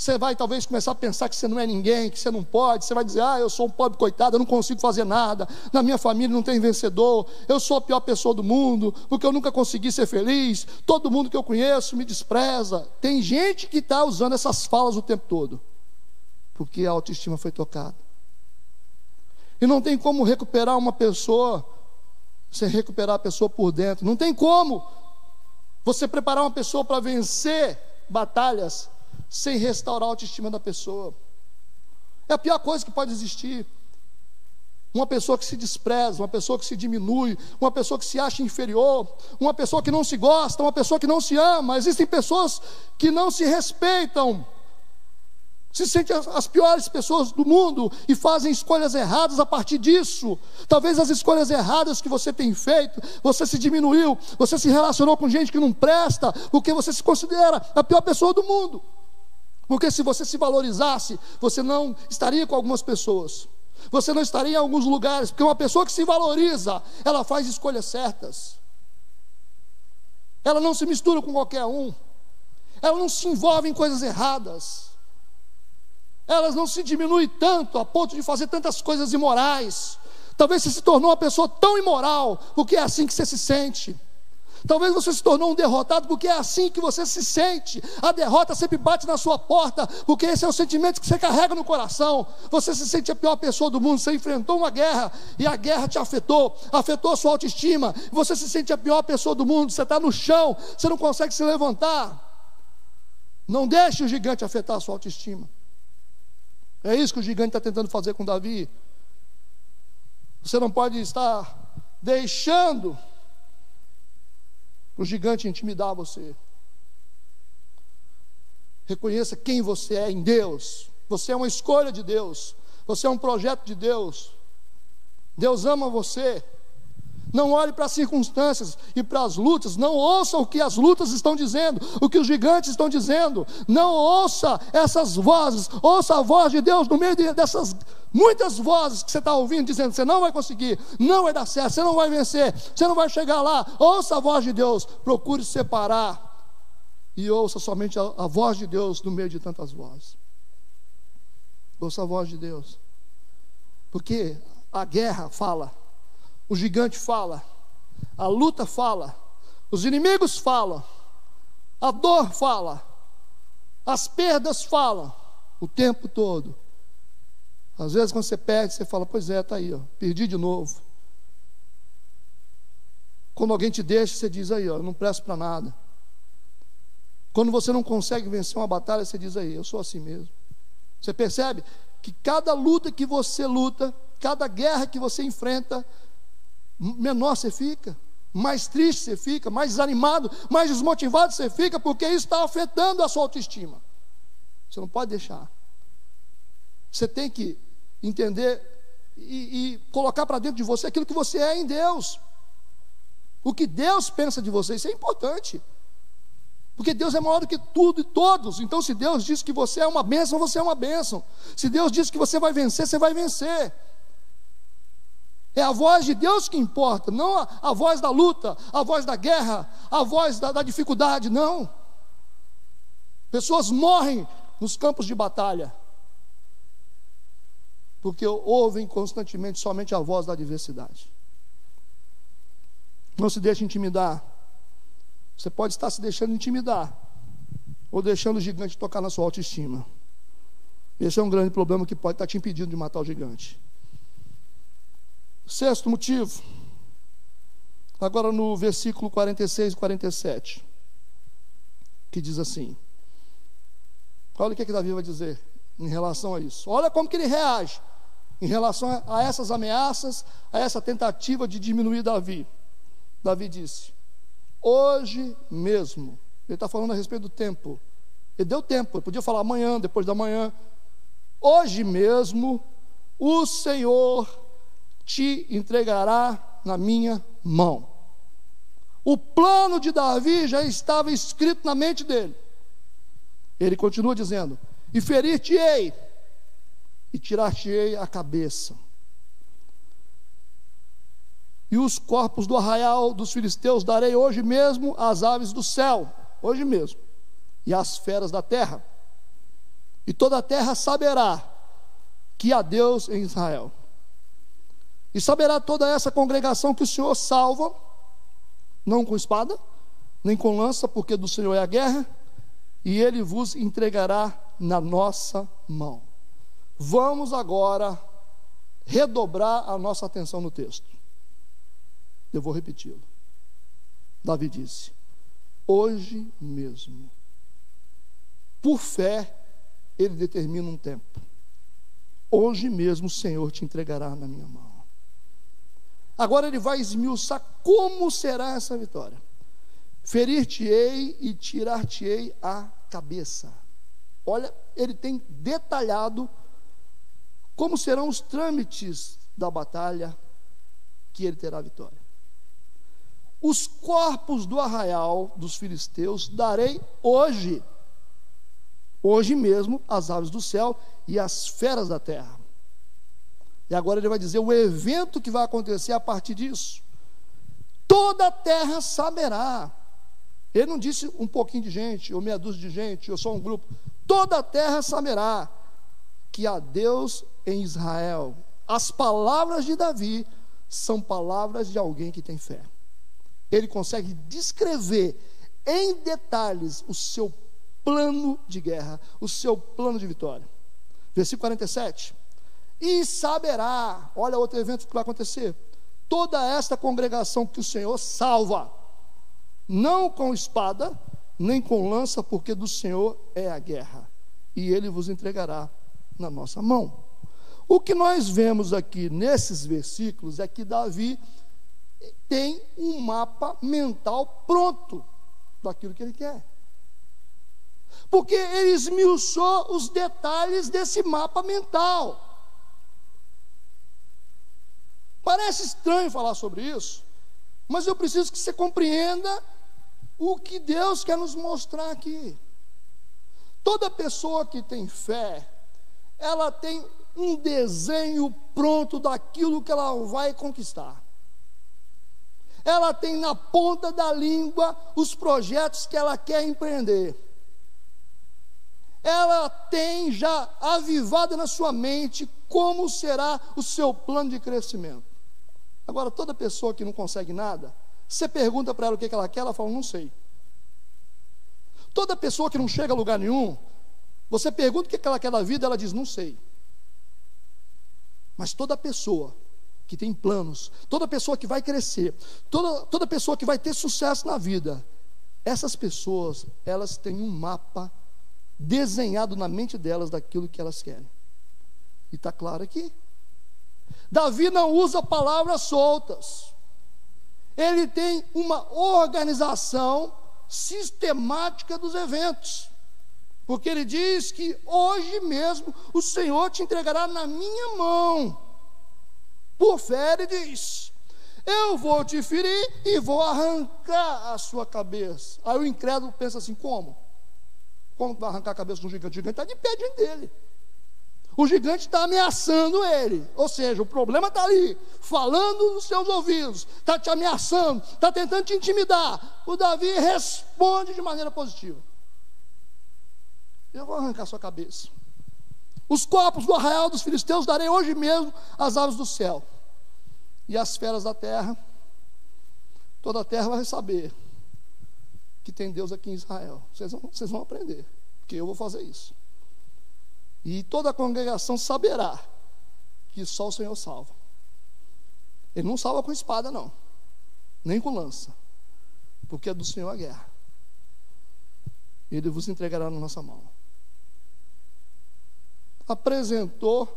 você vai talvez começar a pensar que você não é ninguém, que você não pode. Você vai dizer: Ah, eu sou um pobre coitado, eu não consigo fazer nada. Na minha família não tem vencedor. Eu sou a pior pessoa do mundo, porque eu nunca consegui ser feliz. Todo mundo que eu conheço me despreza. Tem gente que está usando essas falas o tempo todo, porque a autoestima foi tocada. E não tem como recuperar uma pessoa sem recuperar a pessoa por dentro. Não tem como você preparar uma pessoa para vencer batalhas sem restaurar a autoestima da pessoa. É a pior coisa que pode existir. Uma pessoa que se despreza, uma pessoa que se diminui, uma pessoa que se acha inferior, uma pessoa que não se gosta, uma pessoa que não se ama. Existem pessoas que não se respeitam, se sentem as piores pessoas do mundo e fazem escolhas erradas a partir disso. Talvez as escolhas erradas que você tem feito, você se diminuiu, você se relacionou com gente que não presta, porque você se considera a pior pessoa do mundo. Porque se você se valorizasse, você não estaria com algumas pessoas. Você não estaria em alguns lugares, porque uma pessoa que se valoriza, ela faz escolhas certas. Ela não se mistura com qualquer um. Ela não se envolve em coisas erradas. Ela não se diminui tanto a ponto de fazer tantas coisas imorais. Talvez você se tornou uma pessoa tão imoral, porque é assim que você se sente. Talvez você se tornou um derrotado porque é assim que você se sente. A derrota sempre bate na sua porta, porque esse é o sentimento que você carrega no coração. Você se sente a pior pessoa do mundo, você enfrentou uma guerra e a guerra te afetou, afetou a sua autoestima. Você se sente a pior pessoa do mundo, você está no chão, você não consegue se levantar. Não deixe o gigante afetar a sua autoestima. É isso que o gigante está tentando fazer com Davi. Você não pode estar deixando o gigante intimidar você. Reconheça quem você é em Deus. Você é uma escolha de Deus. Você é um projeto de Deus. Deus ama você. Não olhe para as circunstâncias e para as lutas. Não ouça o que as lutas estão dizendo, o que os gigantes estão dizendo. Não ouça essas vozes. Ouça a voz de Deus no meio dessas muitas vozes que você está ouvindo dizendo: você não vai conseguir, não vai dar certo, você não vai vencer, você não vai chegar lá. Ouça a voz de Deus. Procure separar e ouça somente a, a voz de Deus no meio de tantas vozes. Ouça a voz de Deus. Porque a guerra fala o gigante fala, a luta fala, os inimigos falam, a dor fala, as perdas falam o tempo todo. Às vezes, quando você perde, você fala: Pois é, está aí, ó, perdi de novo. Quando alguém te deixa, você diz aí, ó, eu não presto para nada. Quando você não consegue vencer uma batalha, você diz aí, eu sou assim mesmo. Você percebe que cada luta que você luta, cada guerra que você enfrenta, menor você fica, mais triste você fica, mais desanimado, mais desmotivado você fica, porque isso está afetando a sua autoestima. Você não pode deixar. Você tem que entender e, e colocar para dentro de você aquilo que você é em Deus. O que Deus pensa de você, isso é importante. Porque Deus é maior do que tudo e todos. Então, se Deus diz que você é uma bênção, você é uma bênção. Se Deus diz que você vai vencer, você vai vencer. É a voz de Deus que importa, não a, a voz da luta, a voz da guerra, a voz da, da dificuldade, não. Pessoas morrem nos campos de batalha, porque ouvem constantemente somente a voz da adversidade. Não se deixe intimidar. Você pode estar se deixando intimidar, ou deixando o gigante tocar na sua autoestima. Esse é um grande problema que pode estar te impedindo de matar o gigante. Sexto motivo, agora no versículo 46 e 47, que diz assim: olha o que, é que Davi vai dizer em relação a isso, olha como que ele reage em relação a essas ameaças, a essa tentativa de diminuir Davi. Davi disse: Hoje mesmo, ele está falando a respeito do tempo, ele deu tempo, ele podia falar amanhã, depois da manhã, hoje mesmo, o Senhor te entregará na minha mão. O plano de Davi já estava escrito na mente dele. Ele continua dizendo: E ferir-te-ei, e tirar-te-ei a cabeça. E os corpos do arraial dos filisteus darei hoje mesmo às aves do céu, hoje mesmo, e às feras da terra. E toda a terra saberá que há Deus em Israel. E saberá toda essa congregação que o Senhor salva, não com espada, nem com lança, porque do Senhor é a guerra, e ele vos entregará na nossa mão. Vamos agora redobrar a nossa atenção no texto. Eu vou repeti-lo. Davi disse: Hoje mesmo, por fé, ele determina um tempo. Hoje mesmo o Senhor te entregará na minha mão. Agora ele vai esmiuçar como será essa vitória. Ferir-te-ei e tirar-te-ei a cabeça. Olha, ele tem detalhado como serão os trâmites da batalha que ele terá vitória. Os corpos do arraial dos filisteus darei hoje, hoje mesmo, às aves do céu e às feras da terra. E agora ele vai dizer o evento que vai acontecer a partir disso. Toda a terra saberá. Ele não disse um pouquinho de gente, ou meia dúzia de gente, ou só um grupo. Toda a terra saberá que há Deus em Israel. As palavras de Davi são palavras de alguém que tem fé ele consegue descrever em detalhes o seu plano de guerra, o seu plano de vitória. Versículo 47. E saberá, olha outro evento que vai acontecer. Toda esta congregação que o Senhor salva, não com espada, nem com lança, porque do Senhor é a guerra, e ele vos entregará na nossa mão. O que nós vemos aqui nesses versículos é que Davi tem um mapa mental pronto daquilo que ele quer. Porque ele esmiuçou os detalhes desse mapa mental. Parece estranho falar sobre isso, mas eu preciso que você compreenda o que Deus quer nos mostrar aqui. Toda pessoa que tem fé, ela tem um desenho pronto daquilo que ela vai conquistar ela tem na ponta da língua os projetos que ela quer empreender. Ela tem já avivado na sua mente como será o seu plano de crescimento. Agora, toda pessoa que não consegue nada, você pergunta para ela o que ela quer, ela fala, não sei. Toda pessoa que não chega a lugar nenhum, você pergunta o que ela quer da vida, ela diz, não sei. Mas toda pessoa que tem planos, toda pessoa que vai crescer, toda, toda pessoa que vai ter sucesso na vida, essas pessoas, elas têm um mapa desenhado na mente delas daquilo que elas querem. E está claro aqui. Davi não usa palavras soltas. Ele tem uma organização sistemática dos eventos. Porque ele diz que hoje mesmo o Senhor te entregará na minha mão. Por fé, ele diz: Eu vou te ferir e vou arrancar a sua cabeça. Aí o incrédulo pensa assim: como? Como vai arrancar a cabeça de um gigante? O gigante está de pé diante dele. O gigante está ameaçando ele. Ou seja, o problema está ali, falando nos seus ouvidos, está te ameaçando, está tentando te intimidar. O Davi responde de maneira positiva. Eu vou arrancar sua cabeça. Os corpos do arraial dos filisteus darei hoje mesmo às aves do céu. E as feras da terra, toda a terra vai saber que tem Deus aqui em Israel. Vocês vão, vocês vão aprender, porque eu vou fazer isso. E toda a congregação saberá que só o Senhor salva. Ele não salva com espada, não, nem com lança, porque é do Senhor a guerra. Ele vos entregará na nossa mão apresentou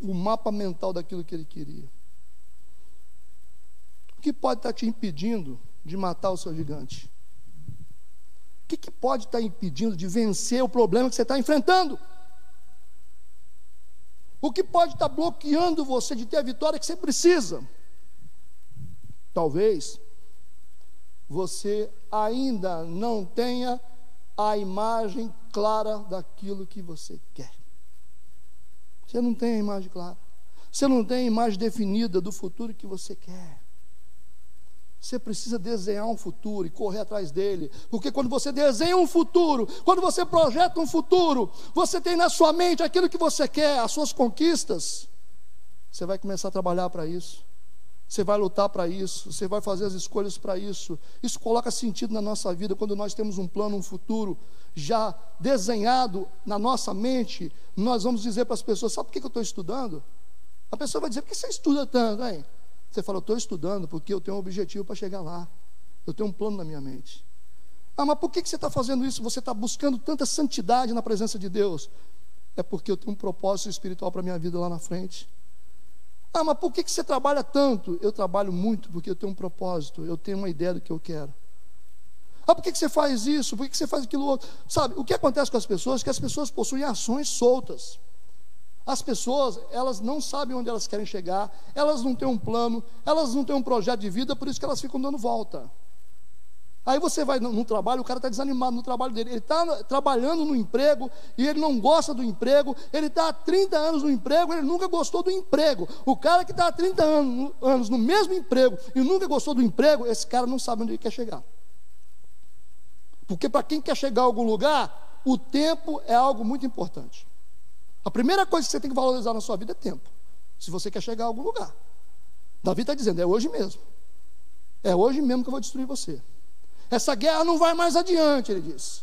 o mapa mental daquilo que ele queria. O que pode estar te impedindo de matar o seu gigante? Que, que pode estar impedindo de vencer o problema que você está enfrentando? O que pode estar bloqueando você de ter a vitória que você precisa? Talvez você ainda não tenha a imagem clara daquilo que você quer. Você não tem a imagem clara. Você não tem a imagem definida do futuro que você quer. Você precisa desenhar um futuro e correr atrás dele. Porque quando você desenha um futuro, quando você projeta um futuro, você tem na sua mente aquilo que você quer, as suas conquistas. Você vai começar a trabalhar para isso. Você vai lutar para isso, você vai fazer as escolhas para isso. Isso coloca sentido na nossa vida quando nós temos um plano, um futuro já desenhado na nossa mente. Nós vamos dizer para as pessoas: sabe por que eu estou estudando? A pessoa vai dizer: por que você estuda tanto, hein? Você fala: eu estou estudando porque eu tenho um objetivo para chegar lá. Eu tenho um plano na minha mente. Ah, mas por que você está fazendo isso? Você está buscando tanta santidade na presença de Deus? É porque eu tenho um propósito espiritual para a minha vida lá na frente. Ah, mas por que você trabalha tanto? Eu trabalho muito porque eu tenho um propósito, eu tenho uma ideia do que eu quero. Ah, por que você faz isso? Por que você faz aquilo outro? Sabe, o que acontece com as pessoas que as pessoas possuem ações soltas. As pessoas, elas não sabem onde elas querem chegar, elas não têm um plano, elas não têm um projeto de vida, por isso que elas ficam dando volta. Aí você vai no, no trabalho, o cara está desanimado no trabalho dele. Ele está trabalhando no emprego e ele não gosta do emprego. Ele está há 30 anos no emprego, ele nunca gostou do emprego. O cara que está há 30 anos, anos no mesmo emprego e nunca gostou do emprego, esse cara não sabe onde ele quer chegar. Porque para quem quer chegar a algum lugar, o tempo é algo muito importante. A primeira coisa que você tem que valorizar na sua vida é tempo. Se você quer chegar a algum lugar. Davi está dizendo: é hoje mesmo. É hoje mesmo que eu vou destruir você. Essa guerra não vai mais adiante, ele disse.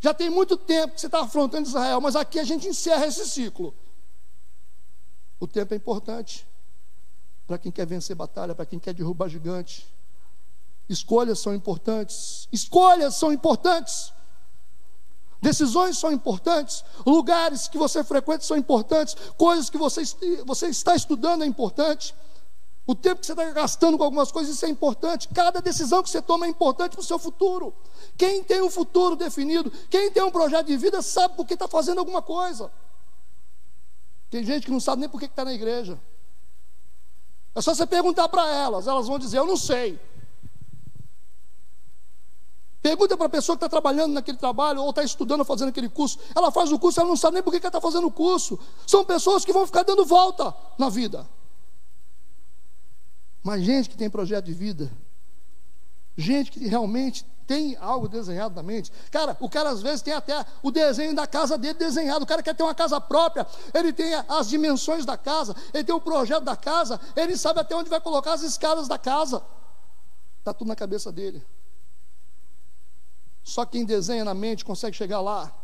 Já tem muito tempo que você está afrontando Israel, mas aqui a gente encerra esse ciclo. O tempo é importante para quem quer vencer batalha, para quem quer derrubar gigante. Escolhas são importantes. Escolhas são importantes. Decisões são importantes, lugares que você frequenta são importantes, coisas que você, você está estudando é importante. O tempo que você está gastando com algumas coisas, isso é importante. Cada decisão que você toma é importante para o seu futuro. Quem tem um futuro definido, quem tem um projeto de vida, sabe por que está fazendo alguma coisa. Tem gente que não sabe nem por que está na igreja. É só você perguntar para elas, elas vão dizer: Eu não sei. Pergunta para a pessoa que está trabalhando naquele trabalho, ou está estudando, fazendo aquele curso. Ela faz o curso, ela não sabe nem por que está fazendo o curso. São pessoas que vão ficar dando volta na vida. Mas gente que tem projeto de vida, gente que realmente tem algo desenhado na mente. Cara, o cara às vezes tem até o desenho da casa dele desenhado. O cara quer ter uma casa própria, ele tem as dimensões da casa, ele tem o projeto da casa, ele sabe até onde vai colocar as escadas da casa. Está tudo na cabeça dele. Só quem desenha na mente consegue chegar lá.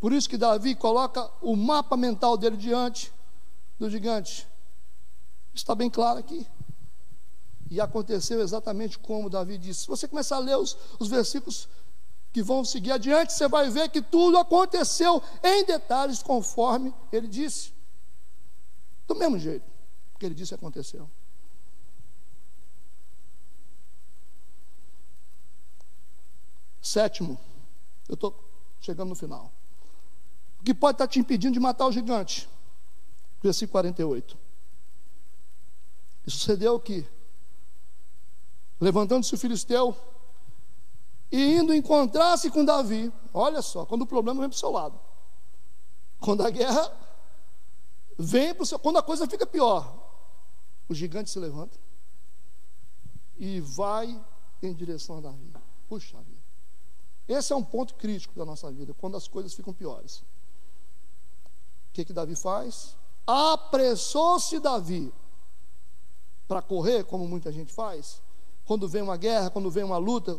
Por isso que Davi coloca o mapa mental dele diante do gigante. Está bem claro aqui. E aconteceu exatamente como Davi disse. Se você começar a ler os, os versículos que vão seguir adiante, você vai ver que tudo aconteceu em detalhes conforme ele disse. Do mesmo jeito que ele disse aconteceu. Sétimo, eu estou chegando no final. O que pode estar te impedindo de matar o gigante? Versículo 48. E sucedeu que Levantando-se o filisteu e indo encontrar-se com Davi. Olha só, quando o problema vem para o seu lado. Quando a guerra vem para o seu. Quando a coisa fica pior, o gigante se levanta e vai em direção a Davi. Puxa vida. Esse é um ponto crítico da nossa vida, quando as coisas ficam piores. O que, que Davi faz? Apressou-se Davi para correr, como muita gente faz, quando vem uma guerra, quando vem uma luta,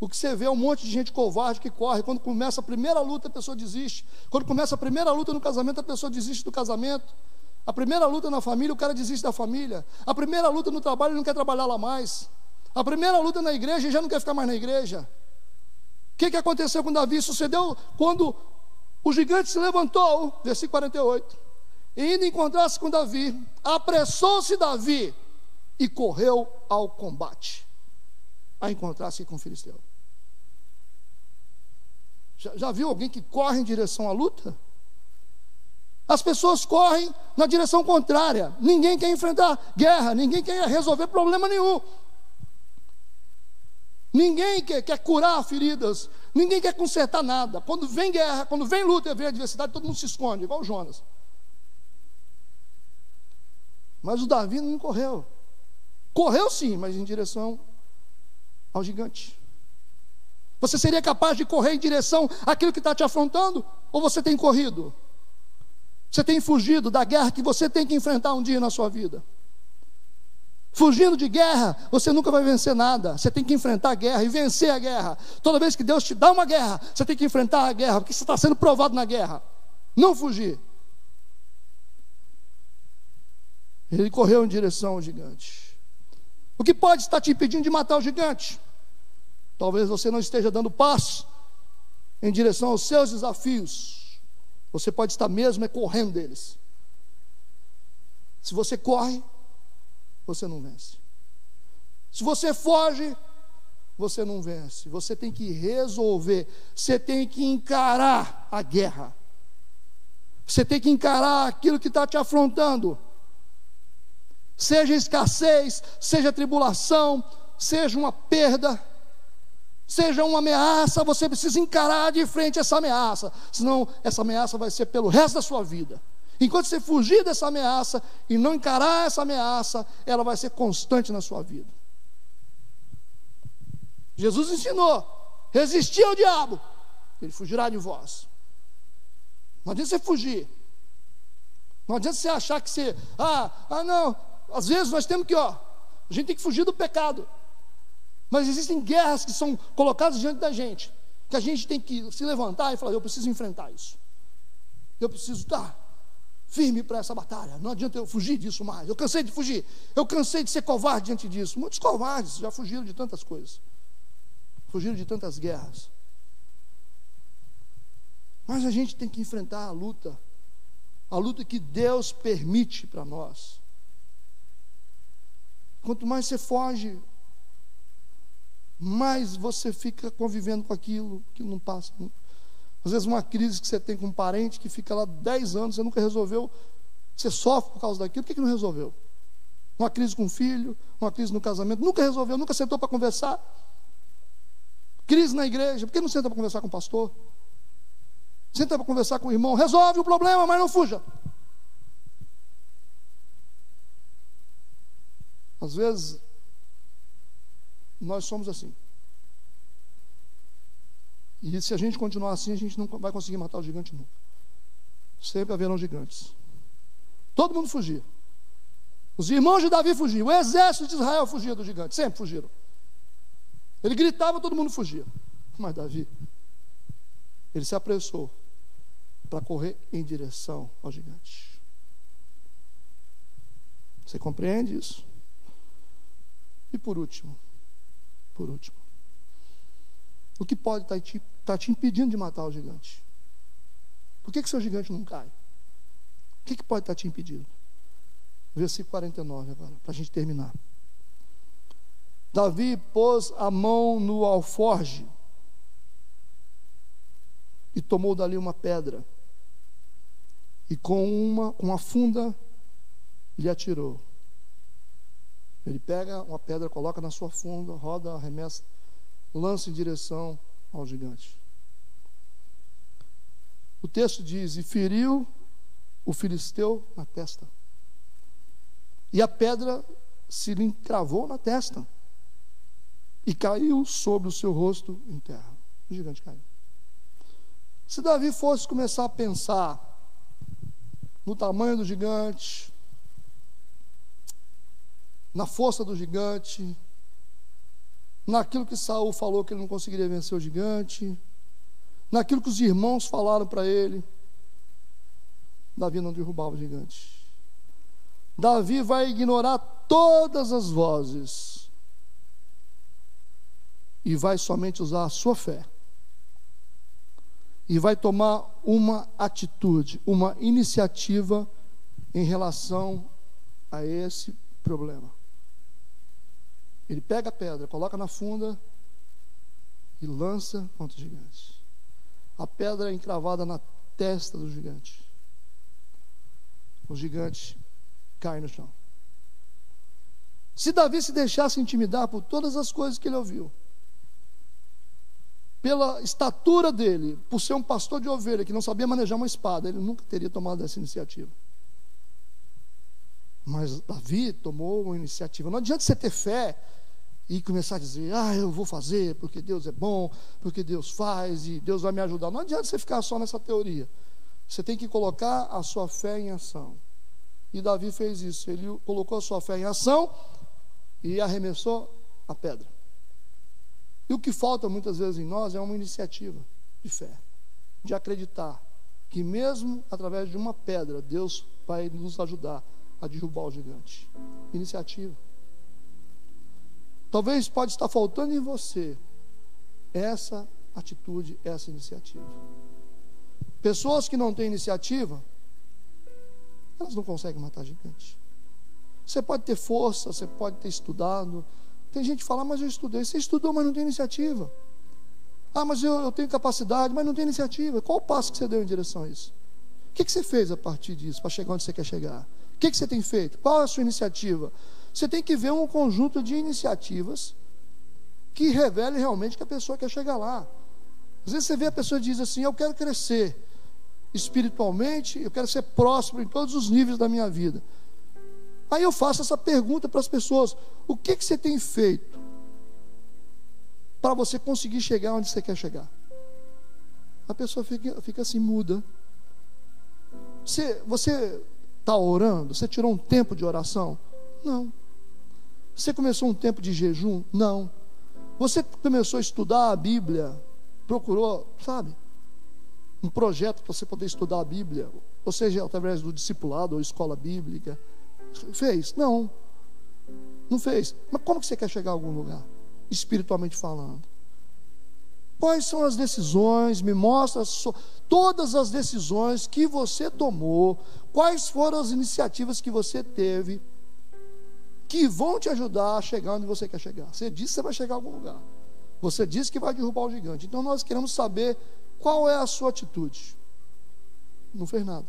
o que você vê é um monte de gente covarde que corre. Quando começa a primeira luta, a pessoa desiste. Quando começa a primeira luta no casamento, a pessoa desiste do casamento. A primeira luta na família, o cara desiste da família. A primeira luta no trabalho, ele não quer trabalhar lá mais. A primeira luta na igreja, ele já não quer ficar mais na igreja. O que, que aconteceu com Davi? Sucedeu quando o gigante se levantou, versículo 48, e indo encontrar-se com Davi, apressou-se Davi e correu ao combate, a encontrar-se com o filisteu. Já, já viu alguém que corre em direção à luta? As pessoas correm na direção contrária. Ninguém quer enfrentar guerra, ninguém quer resolver problema nenhum. Ninguém quer, quer curar feridas, ninguém quer consertar nada. Quando vem guerra, quando vem luta, vem adversidade, todo mundo se esconde, igual o Jonas. Mas o Davi não correu. Correu sim, mas em direção ao gigante. Você seria capaz de correr em direção àquilo que está te afrontando? Ou você tem corrido? Você tem fugido da guerra que você tem que enfrentar um dia na sua vida? Fugindo de guerra, você nunca vai vencer nada. Você tem que enfrentar a guerra e vencer a guerra. Toda vez que Deus te dá uma guerra, você tem que enfrentar a guerra, porque você está sendo provado na guerra. Não fugir. Ele correu em direção ao gigante. O que pode estar te impedindo de matar o gigante? Talvez você não esteja dando passo em direção aos seus desafios. Você pode estar mesmo é correndo deles. Se você corre, você não vence. Se você foge, você não vence. Você tem que resolver, você tem que encarar a guerra. Você tem que encarar aquilo que está te afrontando. Seja escassez, seja tribulação, seja uma perda, seja uma ameaça, você precisa encarar de frente essa ameaça, senão essa ameaça vai ser pelo resto da sua vida. Enquanto você fugir dessa ameaça e não encarar essa ameaça, ela vai ser constante na sua vida. Jesus ensinou: resistir ao diabo, ele fugirá de vós. Não adianta você fugir. Não adianta você achar que você, ah, ah não, às vezes nós temos que, ó, a gente tem que fugir do pecado. Mas existem guerras que são colocadas diante da gente, que a gente tem que se levantar e falar: eu preciso enfrentar isso. Eu preciso estar firme para essa batalha. Não adianta eu fugir disso mais. Eu cansei de fugir. Eu cansei de ser covarde diante disso. Muitos covardes já fugiram de tantas coisas. Fugiram de tantas guerras. Mas a gente tem que enfrentar a luta. A luta que Deus permite para nós. Quanto mais você foge, mais você fica convivendo com aquilo que não passa nunca. Às vezes uma crise que você tem com um parente que fica lá 10 anos, você nunca resolveu, você sofre por causa daquilo, por que, que não resolveu? Uma crise com o filho, uma crise no casamento, nunca resolveu, nunca sentou para conversar. Crise na igreja, por que não senta para conversar com o pastor? Senta para conversar com o irmão, resolve o problema, mas não fuja. Às vezes, nós somos assim. E se a gente continuar assim, a gente não vai conseguir matar o gigante nunca. Sempre haverão gigantes. Todo mundo fugia. Os irmãos de Davi fugiam. O exército de Israel fugia do gigante. Sempre fugiram. Ele gritava, todo mundo fugia. Mas Davi, ele se apressou para correr em direção ao gigante. Você compreende isso? E por último, por último, o que pode estar tá te, tá te impedindo de matar o gigante? Por que, que seu gigante não cai? O que, que pode estar tá te impedindo? Versículo 49 agora, para a gente terminar. Davi pôs a mão no alforge e tomou dali uma pedra e com uma, com uma funda lhe atirou. Ele pega uma pedra, coloca na sua funda, roda, arremessa lança em direção ao gigante. O texto diz: E feriu o filisteu na testa. E a pedra se lhe encravou na testa. E caiu sobre o seu rosto em terra. O gigante caiu. Se Davi fosse começar a pensar no tamanho do gigante, na força do gigante, naquilo que Saul falou que ele não conseguiria vencer o gigante, naquilo que os irmãos falaram para ele. Davi não derrubava o gigante. Davi vai ignorar todas as vozes e vai somente usar a sua fé. E vai tomar uma atitude, uma iniciativa em relação a esse problema. Ele pega a pedra, coloca na funda e lança contra o gigante. A pedra é encravada na testa do gigante. O gigante cai no chão. Se Davi se deixasse intimidar por todas as coisas que ele ouviu, pela estatura dele, por ser um pastor de ovelha que não sabia manejar uma espada, ele nunca teria tomado essa iniciativa. Mas Davi tomou uma iniciativa. Não adianta você ter fé e começar a dizer, ah, eu vou fazer porque Deus é bom, porque Deus faz e Deus vai me ajudar. Não adianta você ficar só nessa teoria. Você tem que colocar a sua fé em ação. E Davi fez isso. Ele colocou a sua fé em ação e arremessou a pedra. E o que falta muitas vezes em nós é uma iniciativa de fé, de acreditar que mesmo através de uma pedra, Deus vai nos ajudar a derrubar o gigante. Iniciativa. Talvez pode estar faltando em você essa atitude, essa iniciativa. Pessoas que não têm iniciativa, elas não conseguem matar gigante. Você pode ter força, você pode ter estudado, tem gente que fala, ah, mas eu estudei. Você estudou, mas não tem iniciativa. Ah, mas eu, eu tenho capacidade, mas não tem iniciativa. Qual o passo que você deu em direção a isso? O que, que você fez a partir disso para chegar onde você quer chegar? O que, que você tem feito? Qual é a sua iniciativa? Você tem que ver um conjunto de iniciativas que revele realmente que a pessoa quer chegar lá. Às vezes você vê a pessoa diz assim: Eu quero crescer espiritualmente, eu quero ser próximo em todos os níveis da minha vida. Aí eu faço essa pergunta para as pessoas: o que, que você tem feito para você conseguir chegar onde você quer chegar? A pessoa fica, fica assim, muda. Você está orando? Você tirou um tempo de oração? Não. Você começou um tempo de jejum? Não. Você começou a estudar a Bíblia? Procurou, sabe? Um projeto para você poder estudar a Bíblia, ou seja, através do discipulado ou escola bíblica. Fez? Não. Não fez. Mas como que você quer chegar a algum lugar? Espiritualmente falando. Quais são as decisões? Me mostra so, todas as decisões que você tomou. Quais foram as iniciativas que você teve que vão te ajudar a chegar onde você quer chegar. Você disse que você vai chegar a algum lugar. Você disse que vai derrubar o gigante. Então nós queremos saber qual é a sua atitude. Não fez nada.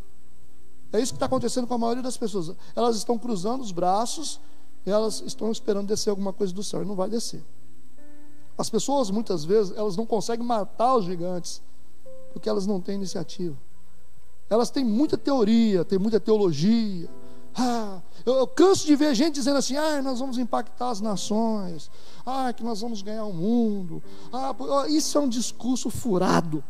É isso que está acontecendo com a maioria das pessoas. Elas estão cruzando os braços, elas estão esperando descer alguma coisa do céu e não vai descer. As pessoas, muitas vezes, elas não conseguem matar os gigantes porque elas não têm iniciativa. Elas têm muita teoria, têm muita teologia. Ah, eu, eu, canso de ver gente dizendo assim: ah, nós vamos impactar as nações, ah, que nós vamos ganhar o mundo. Ah, isso é um discurso furado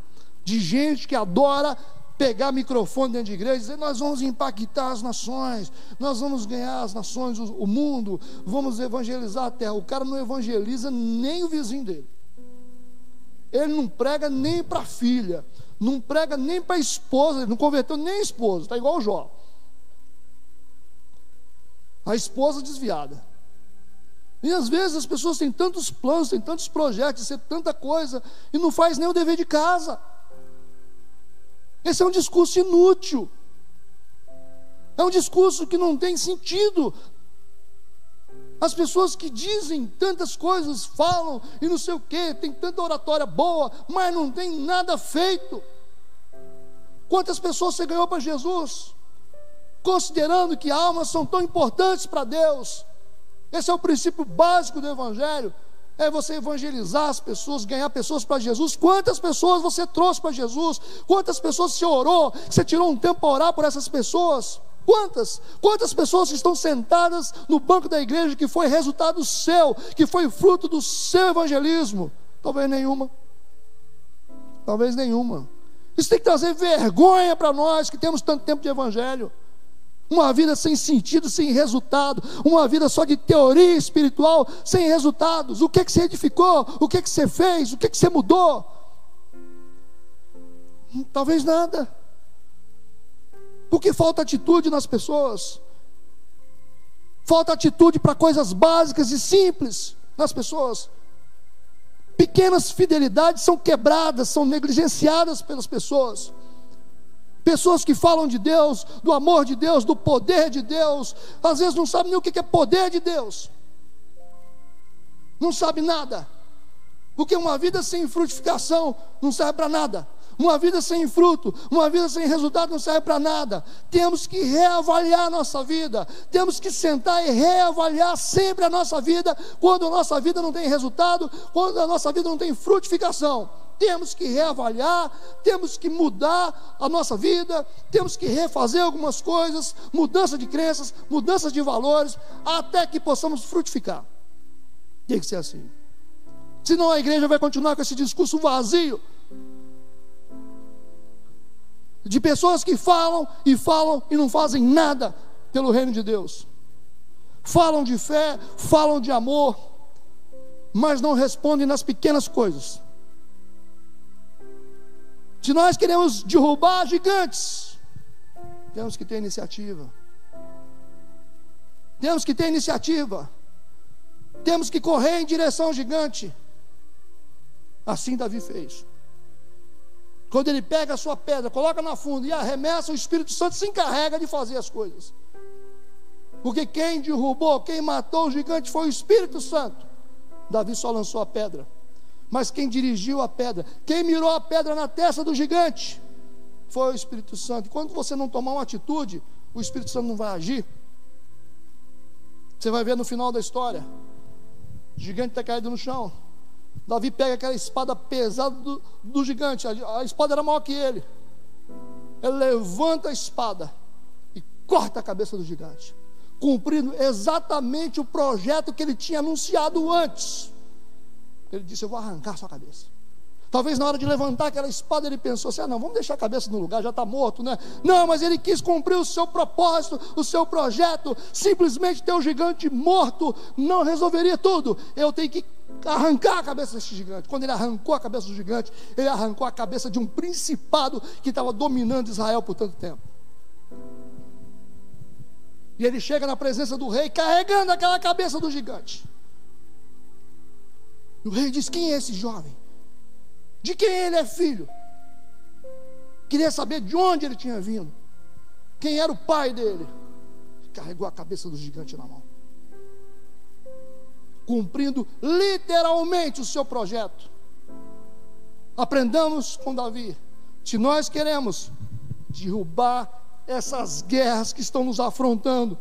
de gente que adora pegar microfone dentro de igreja e dizer: Nós vamos impactar as nações, nós vamos ganhar as nações, o, o mundo, vamos evangelizar a terra. O cara não evangeliza nem o vizinho dele. Ele não prega nem para a filha, não prega nem para a esposa, não converteu nem a esposa, está igual o Jó. A esposa desviada. E às vezes as pessoas têm tantos planos, têm tantos projetos, têm tanta coisa, e não faz nem o dever de casa. Esse é um discurso inútil. É um discurso que não tem sentido. As pessoas que dizem tantas coisas, falam e não sei o que, tem tanta oratória boa, mas não tem nada feito. Quantas pessoas você ganhou para Jesus? Considerando que almas são tão importantes para Deus. Esse é o princípio básico do Evangelho é você evangelizar as pessoas, ganhar pessoas para Jesus. Quantas pessoas você trouxe para Jesus? Quantas pessoas você orou? Você tirou um tempo para orar por essas pessoas? Quantas? Quantas pessoas estão sentadas no banco da igreja que foi resultado seu, que foi fruto do seu evangelismo? Talvez nenhuma. Talvez nenhuma. Isso tem que trazer vergonha para nós que temos tanto tempo de evangelho uma vida sem sentido, sem resultado, uma vida só de teoria espiritual, sem resultados. O que, que você edificou? O que, que você fez? O que, que você mudou? Hum, talvez nada. Porque falta atitude nas pessoas. Falta atitude para coisas básicas e simples nas pessoas. Pequenas fidelidades são quebradas, são negligenciadas pelas pessoas. Pessoas que falam de Deus, do amor de Deus, do poder de Deus, às vezes não sabem nem o que é poder de Deus. Não sabe nada. Porque uma vida sem frutificação não serve para nada. Uma vida sem fruto, uma vida sem resultado não serve para nada. Temos que reavaliar a nossa vida. Temos que sentar e reavaliar sempre a nossa vida quando a nossa vida não tem resultado, quando a nossa vida não tem frutificação. Temos que reavaliar, temos que mudar a nossa vida, temos que refazer algumas coisas, mudança de crenças, mudança de valores, até que possamos frutificar. Tem que ser assim. Senão a igreja vai continuar com esse discurso vazio de pessoas que falam e falam e não fazem nada pelo reino de Deus. Falam de fé, falam de amor, mas não respondem nas pequenas coisas. Se nós queremos derrubar gigantes, temos que ter iniciativa. Temos que ter iniciativa. Temos que correr em direção ao gigante. Assim Davi fez. Quando ele pega a sua pedra, coloca na funda e arremessa, o Espírito Santo se encarrega de fazer as coisas. Porque quem derrubou, quem matou o gigante foi o Espírito Santo. Davi só lançou a pedra. Mas quem dirigiu a pedra, quem mirou a pedra na testa do gigante, foi o Espírito Santo. E quando você não tomar uma atitude, o Espírito Santo não vai agir. Você vai ver no final da história: o gigante está caído no chão. Davi pega aquela espada pesada do, do gigante, a, a espada era maior que ele. Ele levanta a espada e corta a cabeça do gigante, cumprindo exatamente o projeto que ele tinha anunciado antes. Ele disse: Eu vou arrancar sua cabeça. Talvez na hora de levantar aquela espada ele pensou assim: ah, não, vamos deixar a cabeça no lugar, já está morto, né? Não, mas ele quis cumprir o seu propósito, o seu projeto. Simplesmente ter o gigante morto não resolveria tudo. Eu tenho que arrancar a cabeça desse gigante. Quando ele arrancou a cabeça do gigante, ele arrancou a cabeça de um principado que estava dominando Israel por tanto tempo. E ele chega na presença do rei carregando aquela cabeça do gigante. E o rei diz: Quem é esse jovem? De quem ele é filho? Queria saber de onde ele tinha vindo. Quem era o pai dele? Carregou a cabeça do gigante na mão. Cumprindo literalmente o seu projeto. Aprendamos com Davi. Se nós queremos derrubar essas guerras que estão nos afrontando,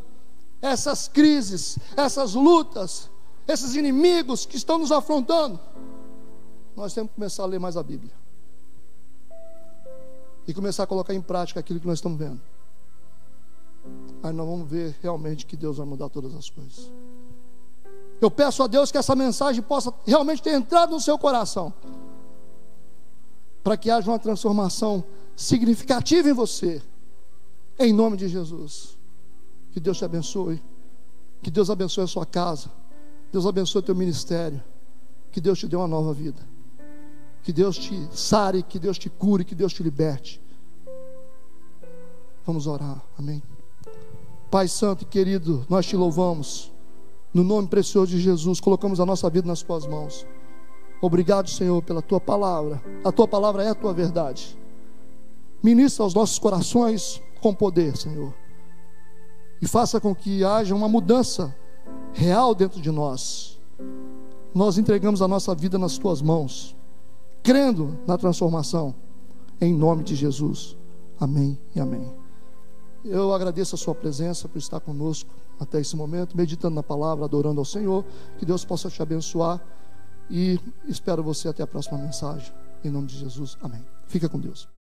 essas crises, essas lutas, esses inimigos que estão nos afrontando, nós temos que começar a ler mais a Bíblia. E começar a colocar em prática aquilo que nós estamos vendo. Aí nós vamos ver realmente que Deus vai mudar todas as coisas. Eu peço a Deus que essa mensagem possa realmente ter entrado no seu coração. Para que haja uma transformação significativa em você. Em nome de Jesus. Que Deus te abençoe. Que Deus abençoe a sua casa. Deus abençoe teu ministério. Que Deus te dê uma nova vida. Que Deus te sare, que Deus te cure, que Deus te liberte. Vamos orar, amém. Pai Santo e querido, nós te louvamos. No nome precioso de Jesus, colocamos a nossa vida nas tuas mãos. Obrigado, Senhor, pela tua palavra. A tua palavra é a tua verdade. Ministra aos nossos corações com poder, Senhor. E faça com que haja uma mudança real dentro de nós. Nós entregamos a nossa vida nas tuas mãos crendo na transformação, em nome de Jesus. Amém e amém. Eu agradeço a sua presença por estar conosco até esse momento, meditando na palavra, adorando ao Senhor. Que Deus possa te abençoar e espero você até a próxima mensagem. Em nome de Jesus. Amém. Fica com Deus.